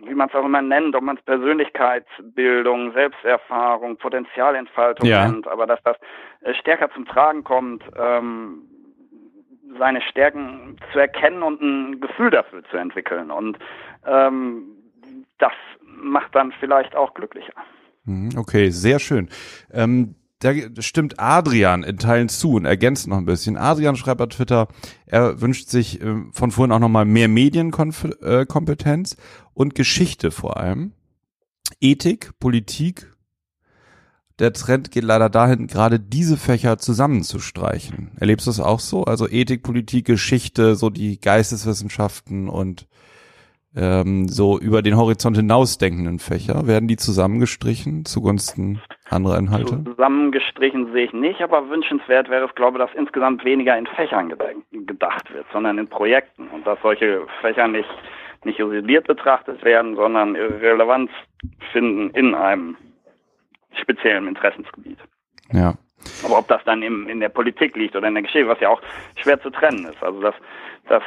wie man es auch immer nennt, ob man es Persönlichkeitsbildung, Selbsterfahrung, Potenzialentfaltung ja. nennt, aber dass das äh, stärker zum Tragen kommt, ähm, seine Stärken zu erkennen und ein Gefühl dafür zu entwickeln. Und ähm, das macht dann vielleicht auch glücklicher. Mhm, okay, sehr schön. Ähm, da stimmt Adrian in Teilen zu und ergänzt noch ein bisschen. Adrian schreibt bei Twitter, er wünscht sich äh, von vorhin auch nochmal mehr Medienkompetenz äh, und Geschichte vor allem. Ethik, Politik. Der Trend geht leider dahin, gerade diese Fächer zusammenzustreichen. Erlebst du das auch so? Also Ethik, Politik, Geschichte, so die Geisteswissenschaften und ähm, so über den Horizont hinausdenkenden Fächer, werden die zusammengestrichen zugunsten anderer Inhalte? Zusammengestrichen sehe ich nicht, aber wünschenswert wäre es, glaube ich, dass insgesamt weniger in Fächern gedacht wird, sondern in Projekten und dass solche Fächer nicht, nicht isoliert betrachtet werden, sondern Relevanz finden in einem speziellen Interessensgebiet. Ja. Aber ob das dann im, in der Politik liegt oder in der Geschichte, was ja auch schwer zu trennen ist. Also dass, dass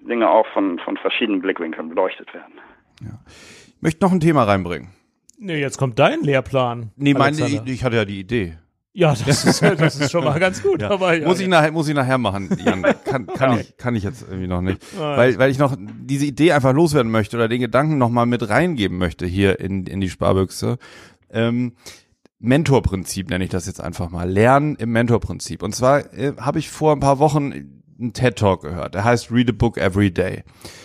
Dinge auch von, von verschiedenen Blickwinkeln beleuchtet werden. Ja. Ich möchte noch ein Thema reinbringen. Nee, jetzt kommt dein Lehrplan. Nee, meine, ich, ich hatte ja die Idee. Ja, das ist, das ist schon mal ganz gut. Ja. Aber ja, muss ich nachher, muss ich nachher machen, Jan. Kann, kann ich, kann ich jetzt irgendwie noch nicht. Weil, weil ich noch diese Idee einfach loswerden möchte oder den Gedanken noch mal mit reingeben möchte hier in, in die Sparbüchse. Ähm, Mentorprinzip nenne ich das jetzt einfach mal. Lernen im Mentorprinzip. Und zwar äh, habe ich vor ein paar Wochen einen TED Talk gehört. Der heißt Read a Book Every Day.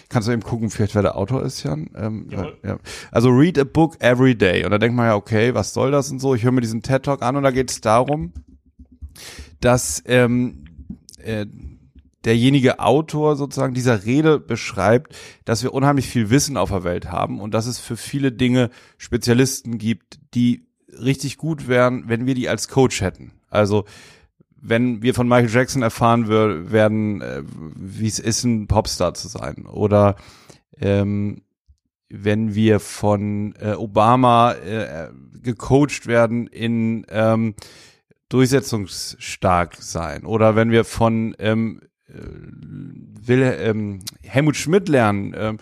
Kannst du eben gucken, vielleicht wer der Autor ist, Jan? Ähm, ja. Also Read a Book Every Day. Und da denkt man ja, okay, was soll das und so. Ich höre mir diesen TED Talk an und da geht es darum, dass ähm, äh, derjenige Autor sozusagen dieser Rede beschreibt, dass wir unheimlich viel Wissen auf der Welt haben und dass es für viele Dinge Spezialisten gibt, die richtig gut wären, wenn wir die als Coach hätten. Also wenn wir von Michael Jackson erfahren werden, äh, wie es ist, ein Popstar zu sein. Oder ähm, wenn wir von äh, Obama äh, gecoacht werden in ähm, durchsetzungsstark sein. Oder wenn wir von ähm, äh, will ähm, Helmut Schmidt lernen, ähm,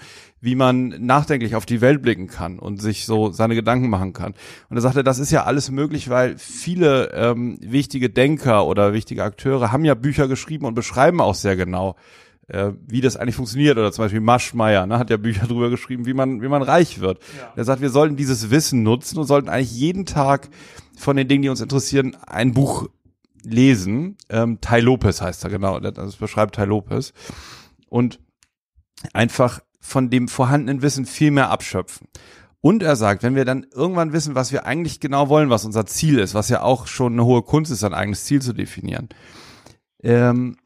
wie man nachdenklich auf die Welt blicken kann und sich so seine Gedanken machen kann. Und er sagte, das ist ja alles möglich, weil viele ähm, wichtige Denker oder wichtige Akteure haben ja Bücher geschrieben und beschreiben auch sehr genau, äh, wie das eigentlich funktioniert. Oder zum Beispiel Maschmeyer ne, hat ja Bücher darüber geschrieben, wie man, wie man reich wird. Ja. Er sagt, wir sollten dieses Wissen nutzen und sollten eigentlich jeden Tag von den Dingen, die uns interessieren, ein Buch lesen. Ähm, Tai Lopez heißt er, genau. Das beschreibt Tai Lopez. Und einfach von dem vorhandenen Wissen viel mehr abschöpfen. Und er sagt, wenn wir dann irgendwann wissen, was wir eigentlich genau wollen, was unser Ziel ist, was ja auch schon eine hohe Kunst ist, ein eigenes Ziel zu definieren, ähm,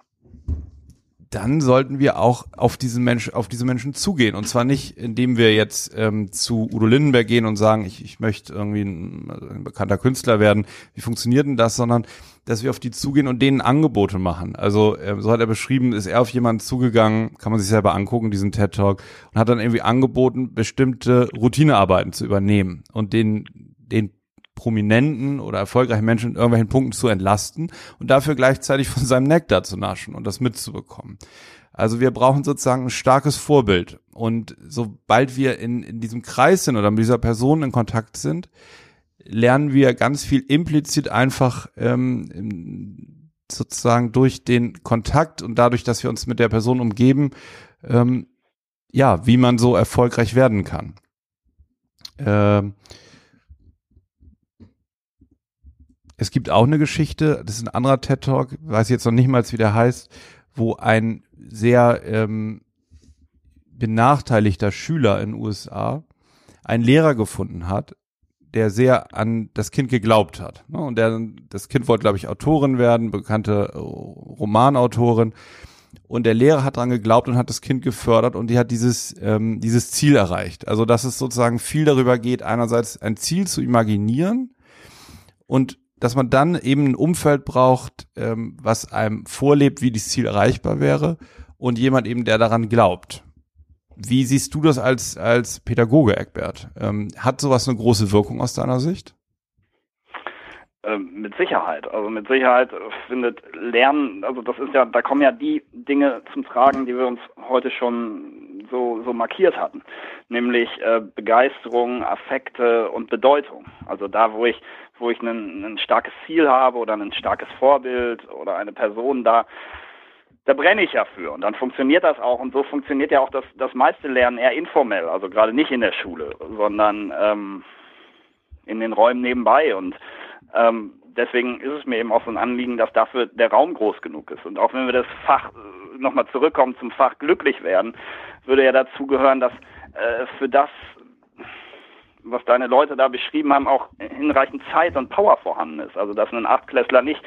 dann sollten wir auch auf diesen Mensch, auf diese Menschen zugehen. Und zwar nicht, indem wir jetzt ähm, zu Udo Lindenberg gehen und sagen, ich, ich möchte irgendwie ein, ein bekannter Künstler werden. Wie funktioniert denn das? Sondern, dass wir auf die zugehen und denen Angebote machen. Also, äh, so hat er beschrieben, ist er auf jemanden zugegangen, kann man sich selber angucken, diesen TED Talk, und hat dann irgendwie angeboten, bestimmte Routinearbeiten zu übernehmen und den, den prominenten oder erfolgreichen Menschen in irgendwelchen Punkten zu entlasten und dafür gleichzeitig von seinem Nektar zu naschen und das mitzubekommen. Also wir brauchen sozusagen ein starkes Vorbild. Und sobald wir in, in diesem Kreis sind oder mit dieser Person in Kontakt sind, lernen wir ganz viel implizit einfach ähm, sozusagen durch den Kontakt und dadurch, dass wir uns mit der Person umgeben, ähm, ja, wie man so erfolgreich werden kann. Ähm, Es gibt auch eine Geschichte, das ist ein anderer TED Talk, weiß jetzt noch nicht mal, wie der heißt, wo ein sehr ähm, benachteiligter Schüler in den USA einen Lehrer gefunden hat, der sehr an das Kind geglaubt hat. Ne? Und der, das Kind wollte, glaube ich, Autorin werden, bekannte äh, Romanautorin. Und der Lehrer hat daran geglaubt und hat das Kind gefördert und die hat dieses, ähm, dieses Ziel erreicht. Also, dass es sozusagen viel darüber geht, einerseits ein Ziel zu imaginieren und dass man dann eben ein Umfeld braucht, ähm, was einem vorlebt, wie das Ziel erreichbar wäre und jemand eben, der daran glaubt. Wie siehst du das als, als Pädagoge, Eckbert? Ähm, hat sowas eine große Wirkung aus deiner Sicht? Ähm, mit Sicherheit. Also mit Sicherheit findet Lernen, also das ist ja, da kommen ja die Dinge zum Tragen, die wir uns heute schon so, so markiert hatten. Nämlich äh, Begeisterung, Affekte und Bedeutung. Also da, wo ich wo ich ein, ein starkes Ziel habe oder ein starkes Vorbild oder eine Person da, da brenne ich ja für. Und dann funktioniert das auch. Und so funktioniert ja auch das, das meiste Lernen eher informell, also gerade nicht in der Schule, sondern ähm, in den Räumen nebenbei. Und ähm, deswegen ist es mir eben auch so ein Anliegen, dass dafür der Raum groß genug ist. Und auch wenn wir das Fach äh, nochmal zurückkommen zum Fach glücklich werden, würde ja dazu gehören, dass äh, für das was deine Leute da beschrieben haben, auch hinreichend Zeit und Power vorhanden ist. Also dass ein Achtklässler nicht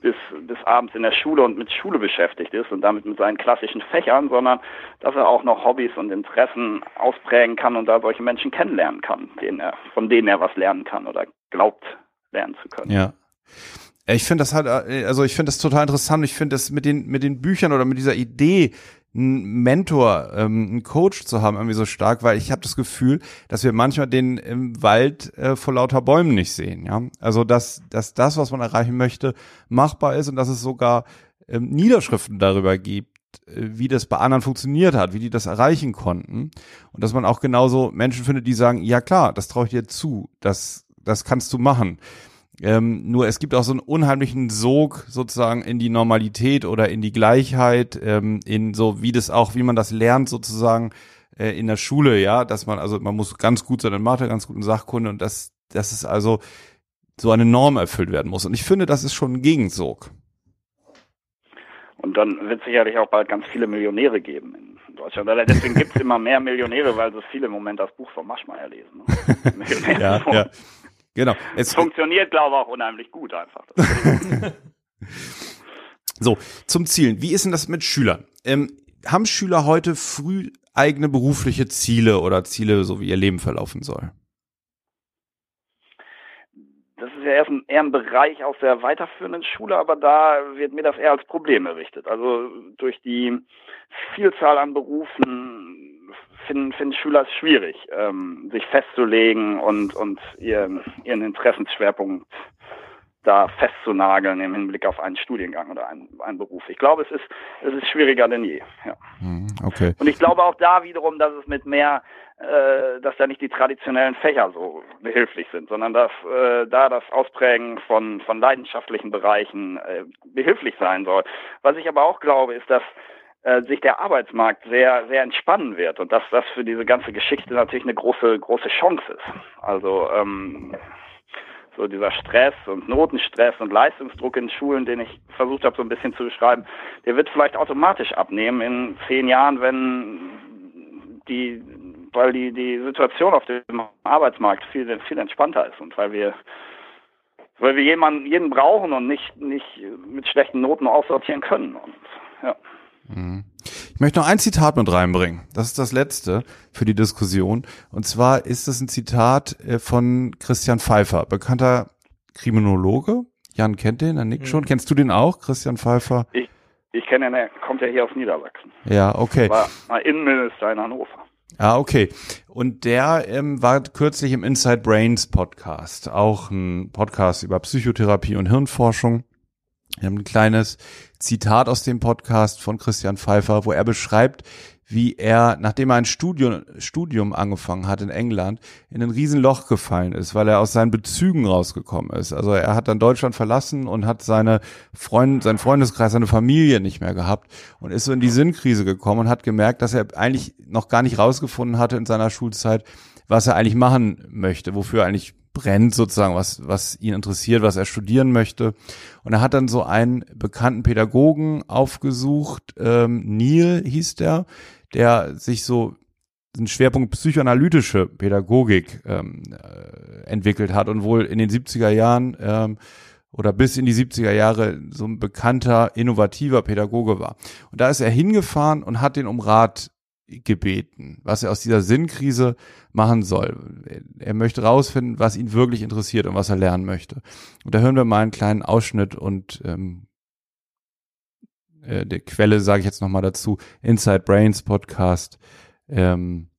bis, bis abends in der Schule und mit Schule beschäftigt ist und damit mit seinen klassischen Fächern, sondern dass er auch noch Hobbys und Interessen ausprägen kann und da solche Menschen kennenlernen kann, denen er, von denen er was lernen kann oder glaubt lernen zu können. Ja. Ich finde das halt, also ich finde das total interessant. Ich finde das mit den, mit den Büchern oder mit dieser Idee, einen Mentor, ähm, einen Coach zu haben, irgendwie so stark, weil ich habe das Gefühl, dass wir manchmal den im Wald äh, vor lauter Bäumen nicht sehen. Ja, also dass, dass das, was man erreichen möchte, machbar ist und dass es sogar ähm, Niederschriften darüber gibt, äh, wie das bei anderen funktioniert hat, wie die das erreichen konnten und dass man auch genauso Menschen findet, die sagen, ja klar, das traue ich dir zu, das das kannst du machen. Ähm, nur es gibt auch so einen unheimlichen Sog sozusagen in die Normalität oder in die Gleichheit, ähm, in so wie das auch, wie man das lernt sozusagen äh, in der Schule, ja, dass man also man muss ganz gut sein in Mathe, ganz gut in Sachkunde und das, das ist also so eine Norm erfüllt werden muss. Und ich finde, das ist schon ein Gegensog. Und dann wird es sicherlich auch bald ganz viele Millionäre geben in Deutschland. Deswegen gibt es immer mehr Millionäre, weil so viele im Moment das Buch von Maschmeyer lesen. Ne? ja, ja. Genau. Es funktioniert, glaube ich, auch unheimlich gut einfach. so, zum Zielen. Wie ist denn das mit Schülern? Ähm, haben Schüler heute früh eigene berufliche Ziele oder Ziele, so wie ihr Leben verlaufen soll? Das ist ja erst ein, eher ein Bereich aus der weiterführenden Schule, aber da wird mir das eher als Problem errichtet. Also durch die Vielzahl an Berufen finden, finden Schüler es schwierig, ähm, sich festzulegen und, und ihren, ihren Interessensschwerpunkt da festzunageln im Hinblick auf einen Studiengang oder einen, einen Beruf. Ich glaube, es ist, es ist schwieriger denn je. Ja. Hm, okay. Und ich glaube auch da wiederum, dass es mit mehr, äh, dass da nicht die traditionellen Fächer so behilflich sind, sondern dass äh, da das Ausprägen von, von leidenschaftlichen Bereichen äh, behilflich sein soll. Was ich aber auch glaube, ist, dass äh, sich der Arbeitsmarkt sehr, sehr entspannen wird und dass das für diese ganze Geschichte natürlich eine große, große Chance ist. Also ähm, so dieser Stress und Notenstress und Leistungsdruck in Schulen, den ich versucht habe so ein bisschen zu beschreiben, der wird vielleicht automatisch abnehmen in zehn Jahren, wenn die, weil die, die Situation auf dem Arbeitsmarkt viel, viel entspannter ist und weil wir weil wir jemanden, jeden brauchen und nicht, nicht mit schlechten Noten aussortieren können. Und, ja. Ich möchte noch ein Zitat mit reinbringen. Das ist das letzte für die Diskussion. Und zwar ist es ein Zitat äh, von Christian Pfeiffer, bekannter Kriminologe. Jan kennt den, der Nick schon. Mhm. Kennst du den auch, Christian Pfeiffer? Ich, ich kenne ihn, er kommt ja hier aus Niedersachsen. Ja, okay. War mal Innenminister in Hannover. Ah, okay. Und der ähm, war kürzlich im Inside Brains Podcast, auch ein Podcast über Psychotherapie und Hirnforschung. Wir haben ein kleines Zitat aus dem Podcast von Christian Pfeiffer, wo er beschreibt, wie er, nachdem er ein Studium, Studium angefangen hat in England, in ein Riesenloch gefallen ist, weil er aus seinen Bezügen rausgekommen ist. Also er hat dann Deutschland verlassen und hat seine Freund, seinen Freundeskreis, seine Familie nicht mehr gehabt und ist so in die Sinnkrise gekommen und hat gemerkt, dass er eigentlich noch gar nicht rausgefunden hatte in seiner Schulzeit, was er eigentlich machen möchte, wofür er eigentlich brennt sozusagen, was, was ihn interessiert, was er studieren möchte. Und er hat dann so einen bekannten Pädagogen aufgesucht, ähm, Neil hieß der, der sich so einen Schwerpunkt psychoanalytische Pädagogik ähm, äh, entwickelt hat und wohl in den 70er Jahren ähm, oder bis in die 70er Jahre so ein bekannter, innovativer Pädagoge war. Und da ist er hingefahren und hat den um Rat gebeten, was er aus dieser Sinnkrise machen soll. Er möchte rausfinden, was ihn wirklich interessiert und was er lernen möchte. Und da hören wir mal einen kleinen Ausschnitt und ähm, äh, der Quelle sage ich jetzt nochmal dazu, Inside Brains Podcast, ähm,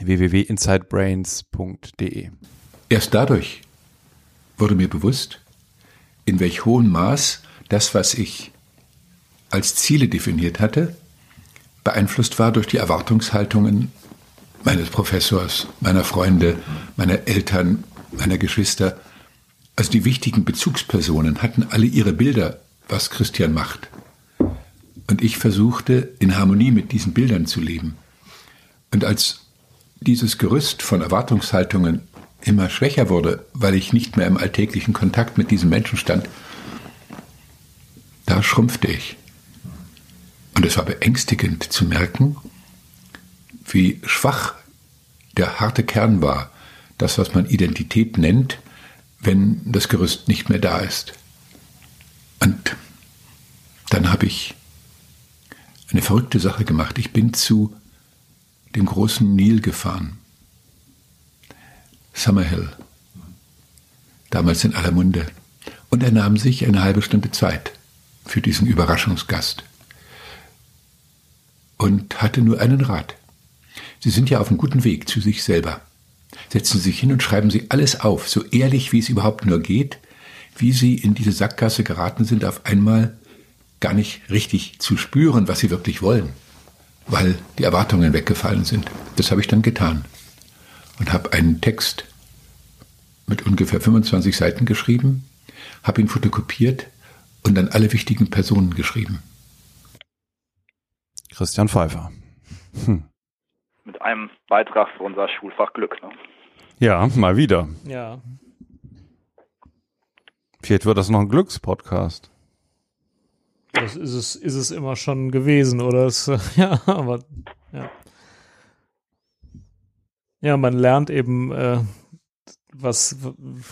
www.insidebrains.de. Erst dadurch wurde mir bewusst, in welch hohem Maß das, was ich als Ziele definiert hatte, beeinflusst war durch die Erwartungshaltungen meines Professors, meiner Freunde, meiner Eltern, meiner Geschwister. Also die wichtigen Bezugspersonen hatten alle ihre Bilder, was Christian macht. Und ich versuchte, in Harmonie mit diesen Bildern zu leben. Und als dieses Gerüst von Erwartungshaltungen immer schwächer wurde, weil ich nicht mehr im alltäglichen Kontakt mit diesen Menschen stand, da schrumpfte ich. Und es war beängstigend zu merken, wie schwach der harte Kern war, das, was man Identität nennt, wenn das Gerüst nicht mehr da ist. Und dann habe ich eine verrückte Sache gemacht. Ich bin zu dem großen Nil gefahren. Summerhill. Damals in aller Munde. Und er nahm sich eine halbe Stunde Zeit für diesen Überraschungsgast und hatte nur einen Rat. Sie sind ja auf einem guten Weg zu sich selber. Setzen Sie sich hin und schreiben Sie alles auf, so ehrlich wie es überhaupt nur geht, wie Sie in diese Sackgasse geraten sind, auf einmal gar nicht richtig zu spüren, was Sie wirklich wollen, weil die Erwartungen weggefallen sind. Das habe ich dann getan und habe einen Text mit ungefähr 25 Seiten geschrieben, habe ihn fotokopiert und dann alle wichtigen Personen geschrieben. Christian Pfeiffer. Hm. Mit einem Beitrag für unser Schulfach Glück. Ne? Ja, mal wieder. Ja. Vielleicht wird das noch ein Glückspodcast. Das ist es, ist es immer schon gewesen, oder? Es, ja, aber ja. Ja, man lernt eben äh, was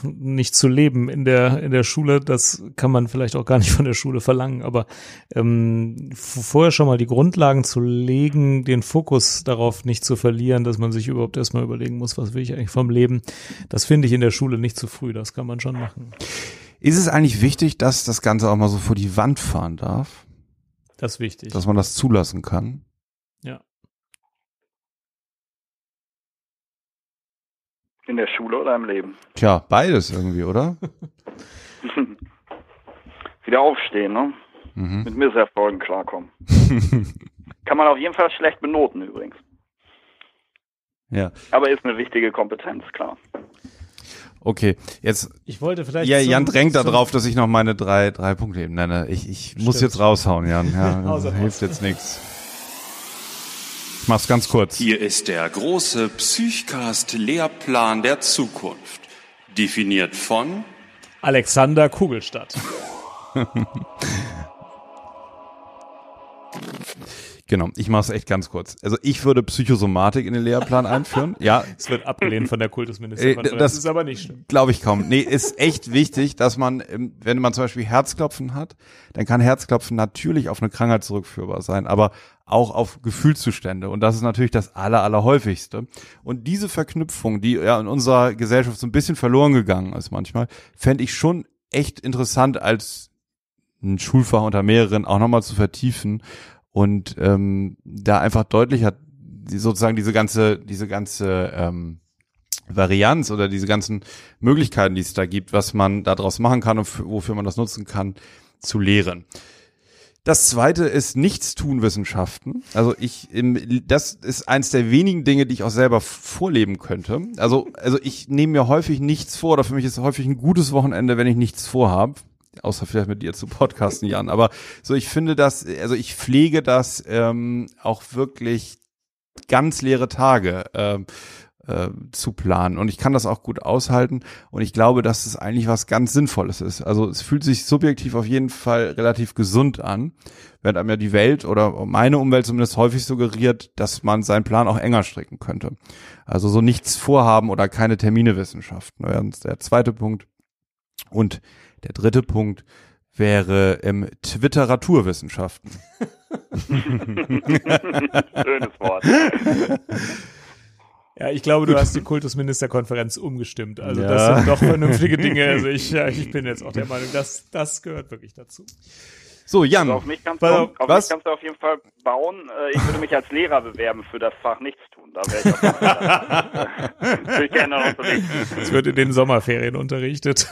nicht zu leben in der in der Schule, das kann man vielleicht auch gar nicht von der Schule verlangen, aber ähm, vorher schon mal die Grundlagen zu legen, den Fokus darauf nicht zu verlieren, dass man sich überhaupt erstmal überlegen muss, was will ich eigentlich vom Leben, das finde ich in der Schule nicht zu früh, das kann man schon machen. Ist es eigentlich wichtig, dass das Ganze auch mal so vor die Wand fahren darf? Das ist wichtig. Dass man das zulassen kann? Ja. In der Schule oder im Leben? Tja, beides irgendwie, oder? Wieder aufstehen, ne? Mhm. Mit Misserfolgen klarkommen. Kann man auf jeden Fall schlecht benoten übrigens. Ja. Aber ist eine wichtige Kompetenz, klar. Okay, jetzt. Ich wollte vielleicht. Ja, zum- Jan drängt darauf, dass ich noch meine drei, drei Punkte eben nenne. Ich, ich muss jetzt raushauen, Jan. Ja, hilft jetzt nichts. Ich mach's ganz kurz. Hier ist der große Psychcast Lehrplan der Zukunft. Definiert von Alexander Kugelstadt. Genau, ich mach's echt ganz kurz. Also ich würde Psychosomatik in den Lehrplan einführen. Ja, Es wird abgelehnt von der Äh, Kultusministerin. das- Das ist aber nicht schlimm. Glaube ich kaum. Nee, ist echt wichtig, dass man, ähm, wenn man zum Beispiel Herzklopfen hat, dann kann Herzklopfen natürlich auf eine Krankheit zurückführbar sein, aber auch auf Gefühlszustände. Und das ist natürlich das aller, allerhäufigste. Und diese Verknüpfung, die ja in unserer Gesellschaft so ein bisschen verloren gegangen ist manchmal, fände ich schon echt interessant als ein Schulfach unter mehreren auch nochmal zu vertiefen und ähm, da einfach deutlicher die, sozusagen diese ganze, diese ganze ähm, Varianz oder diese ganzen Möglichkeiten, die es da gibt, was man daraus machen kann und wofür man das nutzen kann, zu lehren. Das zweite ist Nichtstun-Wissenschaften. Also ich, das ist eins der wenigen Dinge, die ich auch selber vorleben könnte. Also, also ich nehme mir häufig nichts vor oder für mich ist häufig ein gutes Wochenende, wenn ich nichts vorhabe. Außer vielleicht mit dir zu podcasten, Jan. Aber so, ich finde das, also ich pflege das ähm, auch wirklich ganz leere Tage ähm, äh, zu planen. Und ich kann das auch gut aushalten. Und ich glaube, dass es eigentlich was ganz Sinnvolles ist. Also es fühlt sich subjektiv auf jeden Fall relativ gesund an, während einem ja die Welt oder meine Umwelt zumindest häufig suggeriert, dass man seinen Plan auch enger stricken könnte. Also so nichts vorhaben oder keine Terminewissenschaften. Während der zweite Punkt. Und der dritte Punkt wäre ähm, Twitteraturwissenschaften. Schönes Wort. Ja, ich glaube, du hast die Kultusministerkonferenz umgestimmt. Also Ja. das sind doch vernünftige Dinge. Also ich, ja, ich bin jetzt auch der Meinung, dass das gehört wirklich dazu. So, Jan. Also auf mich kannst, Pass du, auf, was? mich kannst du auf jeden Fall bauen. Äh, Ich würde mich als Lehrer bewerben für das Fach Nichtstun. Da wäre ich auf jeden Fall. Würde ich gerne unterrichten. Es wird in den Sommerferien unterrichtet.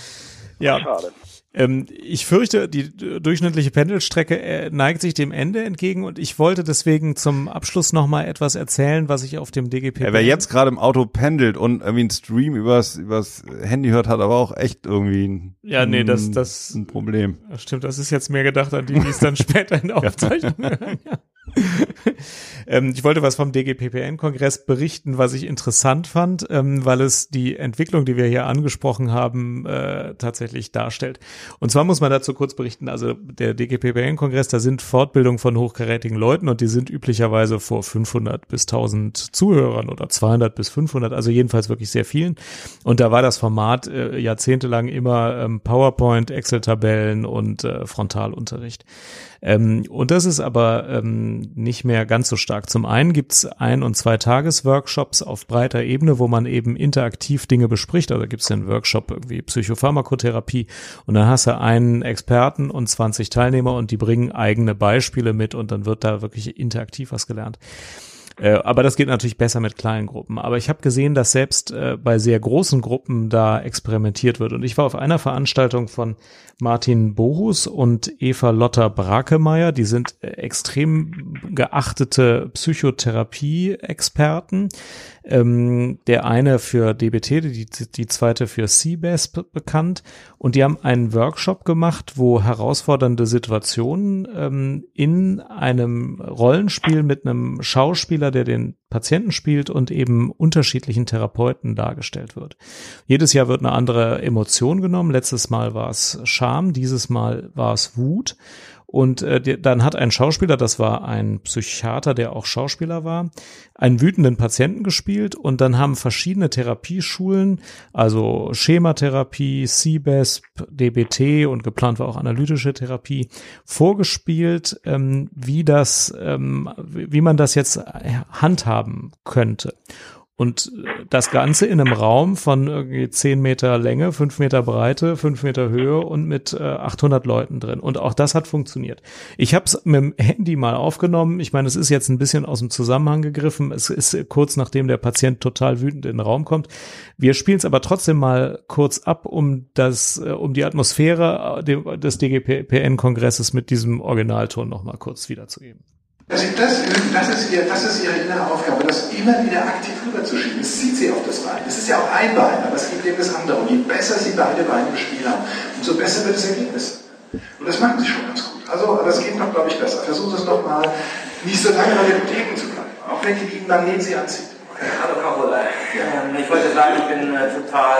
ja, Schade. Ähm, ich fürchte, die durchschnittliche Pendelstrecke äh, neigt sich dem Ende entgegen und ich wollte deswegen zum Abschluss noch mal etwas erzählen, was ich auf dem DGP. Ja, wer jetzt gerade im Auto pendelt und irgendwie einen Stream übers, übers Handy hört, hat aber auch echt irgendwie ein, Ja, nee, das- das- ein Problem. Stimmt, das ist jetzt mehr gedacht an die, die es dann später in der Aufzeichnung hören. Ja. ähm, ich wollte was vom DGPPN-Kongress berichten, was ich interessant fand, ähm, weil es die Entwicklung, die wir hier angesprochen haben, äh, tatsächlich darstellt. Und zwar muss man dazu kurz berichten, also der DGPPN-Kongress, da sind Fortbildungen von hochkarätigen Leuten und die sind üblicherweise vor 500 bis 1000 Zuhörern oder 200 bis 500, also jedenfalls wirklich sehr vielen. Und da war das Format äh, jahrzehntelang immer ähm, PowerPoint, Excel-Tabellen und äh, Frontalunterricht. Ähm, und das ist aber nicht mehr ganz so stark. Zum einen gibt's ein- und zwei Tagesworkshops auf breiter Ebene, wo man eben interaktiv Dinge bespricht. Also gibt's den Workshop irgendwie Psychopharmakotherapie und dann hast du einen Experten und 20 Teilnehmer und die bringen eigene Beispiele mit und dann wird da wirklich interaktiv was gelernt. Äh, aber das geht natürlich besser mit kleinen Gruppen. Aber ich habe gesehen, dass selbst äh, bei sehr großen Gruppen da experimentiert wird. Und ich war auf einer Veranstaltung von Martin Bohus und Eva Lotter Brakemeyer. Die sind äh, extrem geachtete Psychotherapie-Experten. Ähm, der eine für DBT, die, die zweite für CBES be- bekannt. Und die haben einen Workshop gemacht, wo herausfordernde Situationen ähm, in einem Rollenspiel mit einem Schauspieler, der den Patienten spielt und eben unterschiedlichen Therapeuten dargestellt wird. Jedes Jahr wird eine andere Emotion genommen. Letztes Mal war es Scham, dieses Mal war es Wut. Und äh, dann hat ein Schauspieler, das war ein Psychiater, der auch Schauspieler war, einen wütenden Patienten gespielt und dann haben verschiedene Therapieschulen, also Schematherapie, CBESP, DBT und geplant war auch analytische Therapie, vorgespielt, ähm, wie das, ähm, wie man das jetzt handhaben könnte. Und das Ganze in einem Raum von irgendwie 10 Meter Länge, 5 Meter Breite, 5 Meter Höhe und mit äh, 800 Leuten drin. Und auch das hat funktioniert. Ich habe es mit dem Handy mal aufgenommen. Ich meine, es ist jetzt ein bisschen aus dem Zusammenhang gegriffen. Es ist kurz nachdem der Patient total wütend in den Raum kommt. Wir spielen es aber trotzdem mal kurz ab, um das, äh, um die Atmosphäre äh, des DGPN-Kongresses mit diesem Originalton nochmal kurz wiederzugeben. Das, das, das, ist ihr, das ist ihre innere Aufgabe, das immer wieder aktiv rüberzuschieben. Es zieht sie auf das Bein. Es ist ja auch ein Bein, aber es gibt eben das andere. Und je besser sie beide Beine im Spiel haben, umso besser wird das Ergebnis. Und das machen sie schon ganz gut. Also, das geht noch, glaube ich, besser. Versuchen Sie es noch mal, nicht so lange bei den Theken zu bleiben. Auch wenn die Lieben dann neben Sie anzieht. Hallo Carola. Ähm, ich wollte sagen, ich bin äh, total.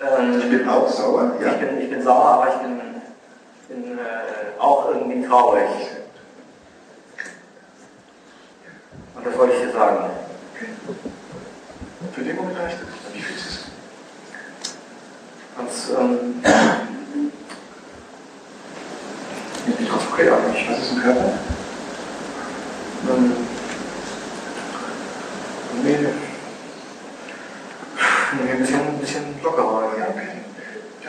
Ähm, ich bin auch sauer, ja. Ich bin, ich bin sauer, aber ich bin bin äh, auch irgendwie traurig. Und das wollte ich dir sagen. Für den Moment reicht es. Wie fühlst du es? Ganz, ähm, ich hoffe, okay, aber ich weiß es im Körper. Ähm, nee, ein bisschen, ein bisschen lockerer. Ja, okay.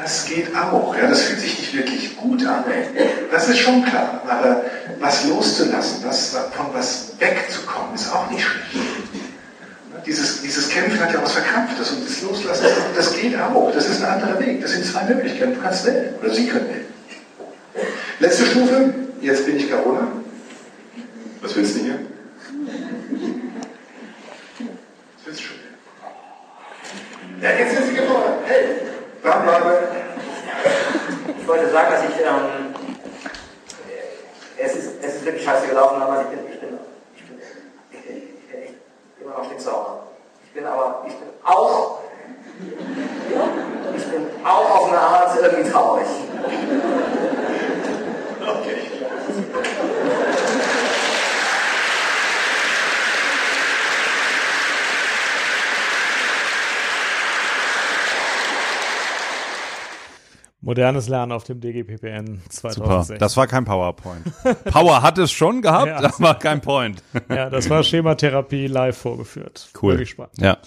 Das geht auch. Ja, das fühlt sich nicht wirklich gut an. Das ist schon klar. Aber was loszulassen, was, von was wegzukommen, ist auch nicht schlecht. Dieses, dieses Kämpfen hat ja was Verkrampftes und das Loslassen, das geht auch. Das ist ein anderer Weg. Das sind zwei Möglichkeiten. Du kannst wählen. Oder Sie können wählen. Letzte Stufe. Jetzt bin ich Carola. Was willst du hier? Was willst du schon? Ja, jetzt sind Sie gefordert. Hey! Ich wollte sagen, dass ich, ähm, es, ist, es ist wirklich scheiße gelaufen, aber ich bin, ich bin, ich bin, ich bin, ich bin echt immer noch stinksauer. Ich bin aber, ich bin auch, ich bin auch auf eine Art irgendwie traurig. Okay. Modernes Lernen auf dem DGPPN 2016. Super, das war kein PowerPoint. Power hat es schon gehabt, ja, das war kein Point. ja, das war Schematherapie live vorgeführt. Cool. Wirklich spannend. Ja.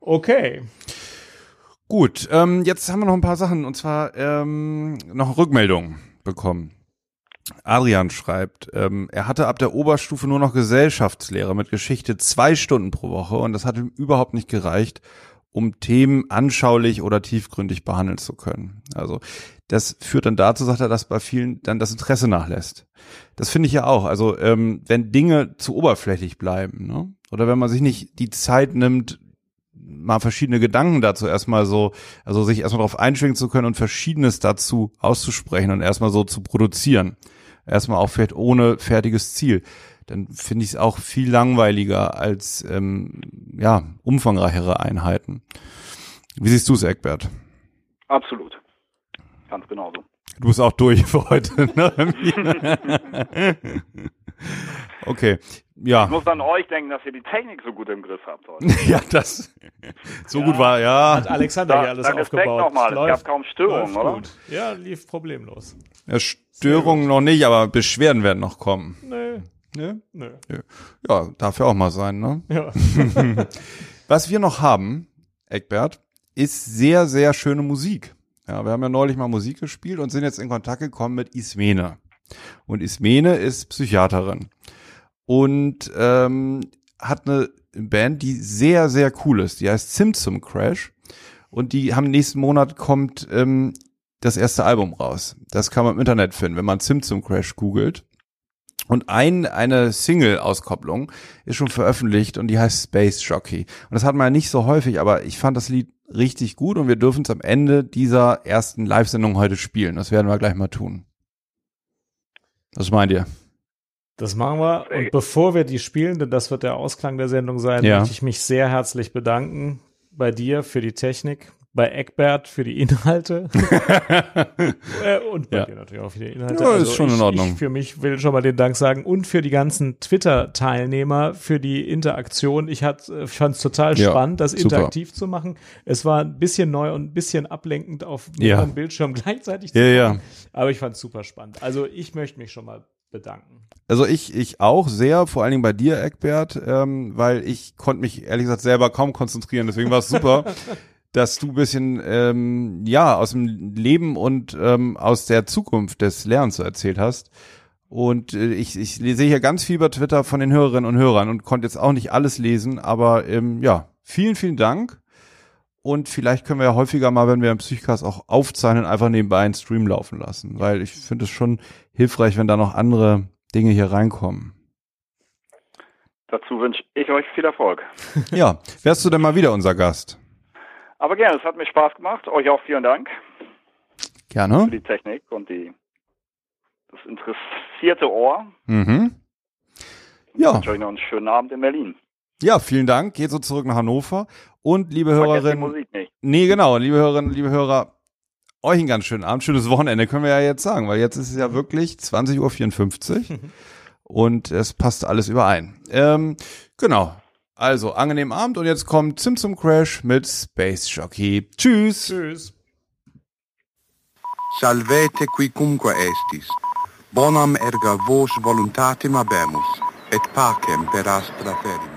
Okay. Gut, ähm, jetzt haben wir noch ein paar Sachen und zwar ähm, noch Rückmeldungen bekommen. Adrian schreibt, ähm, er hatte ab der Oberstufe nur noch Gesellschaftslehre mit Geschichte zwei Stunden pro Woche und das hat ihm überhaupt nicht gereicht, um Themen anschaulich oder tiefgründig behandeln zu können. Also das führt dann dazu, sagt er, dass bei vielen dann das Interesse nachlässt. Das finde ich ja auch. Also ähm, wenn Dinge zu oberflächlich bleiben, ne? oder wenn man sich nicht die Zeit nimmt, mal verschiedene Gedanken dazu erstmal so, also sich erstmal darauf einschwingen zu können und Verschiedenes dazu auszusprechen und erstmal so zu produzieren. Erstmal auch vielleicht ohne fertiges Ziel dann finde ich es auch viel langweiliger als ähm, ja umfangreichere Einheiten. Wie siehst du es, Eckbert? Absolut. Ganz genauso. Du bist auch durch für heute. Ne? okay, ja. Ich muss an euch denken, dass ihr die Technik so gut im Griff habt heute. ja, das so ja, gut war, ja. Hat Alexander da, hier alles da aufgebaut. Nochmal. es gab kaum Störungen, oder? Gut. Ja, lief problemlos. Ja, Störungen noch nicht, aber Beschwerden werden noch kommen. Nee. Ne? Nö. Ja, darf ja auch mal sein, ne? Ja. Was wir noch haben, Eckbert, ist sehr, sehr schöne Musik. Ja, wir haben ja neulich mal Musik gespielt und sind jetzt in Kontakt gekommen mit Ismene. Und Ismene ist Psychiaterin und ähm, hat eine Band, die sehr, sehr cool ist. Die heißt Simpson Crash. Und die haben nächsten Monat kommt ähm, das erste Album raus. Das kann man im Internet finden, wenn man Simpson Crash googelt. Und ein, eine Single-Auskopplung ist schon veröffentlicht und die heißt Space Jockey. Und das hat man ja nicht so häufig, aber ich fand das Lied richtig gut und wir dürfen es am Ende dieser ersten Live-Sendung heute spielen. Das werden wir gleich mal tun. Was meint ihr? Das machen wir. Und bevor wir die spielen, denn das wird der Ausklang der Sendung sein, Ja. möchte ich mich sehr herzlich bedanken bei dir für die Technik, bei Eckbert für die Inhalte äh, und bei Ja. dir natürlich auch für die Inhalte. Ja, ist schon ich, in Ordnung. Ich für mich will schon mal den Dank sagen und für die ganzen Twitter-Teilnehmer für die Interaktion. Ich, hat- äh, ich fand es total Ja, spannend, das super. interaktiv zu machen. Es war ein bisschen neu und ein bisschen ablenkend auf Ja. mehreren Bildschirmen gleichzeitig zu Ja, ja. Aber ich fand es super spannend. Also ich möchte mich schon mal bedanken. Also ich, ich auch sehr, vor allen Dingen bei dir, Eckbert, ähm, weil ich konnte mich ehrlich gesagt selber kaum konzentrieren. Deswegen war es super, dass du ein bisschen ähm, ja aus dem Leben und ähm, aus der Zukunft des Lernens so erzählt hast. Und äh, ich, ich sehe hier ganz viel über Twitter von den Hörerinnen und Hörern und konnte jetzt auch nicht alles lesen, aber ähm, ja, vielen, vielen Dank. Und vielleicht können wir ja häufiger mal, wenn wir im Psychcast auch aufzeichnen, einfach nebenbei einen Stream laufen lassen, weil ich finde es schon hilfreich, wenn da noch andere Dinge hier reinkommen. Dazu wünsche ich euch viel Erfolg. Ja, wärst du denn mal wieder unser Gast? Aber gerne, es hat mir Spaß gemacht. Euch auch vielen Dank für Gerne. die Technik und die das interessierte Ohr. Mhm. Ich Ja, wünsche euch noch einen schönen Abend in Berlin. ja, vielen Dank. Geht so zurück nach Hannover. Und liebe Hörerinnen, Musik nicht. nee, genau, liebe Hörerinnen, liebe Hörer, euch einen ganz schönen Abend, schönes Wochenende, können wir ja jetzt sagen, weil jetzt ist es ja wirklich 20.54 Uhr und es passt alles überein. Ähm, genau. Also, angenehmen Abend und jetzt kommt Zimtzum Crash mit Space Jockey. Tschüss. Tschüss. Salvete quicumque estis, bonam erga vos voluntatem habemus, et pacem per astra ferimus.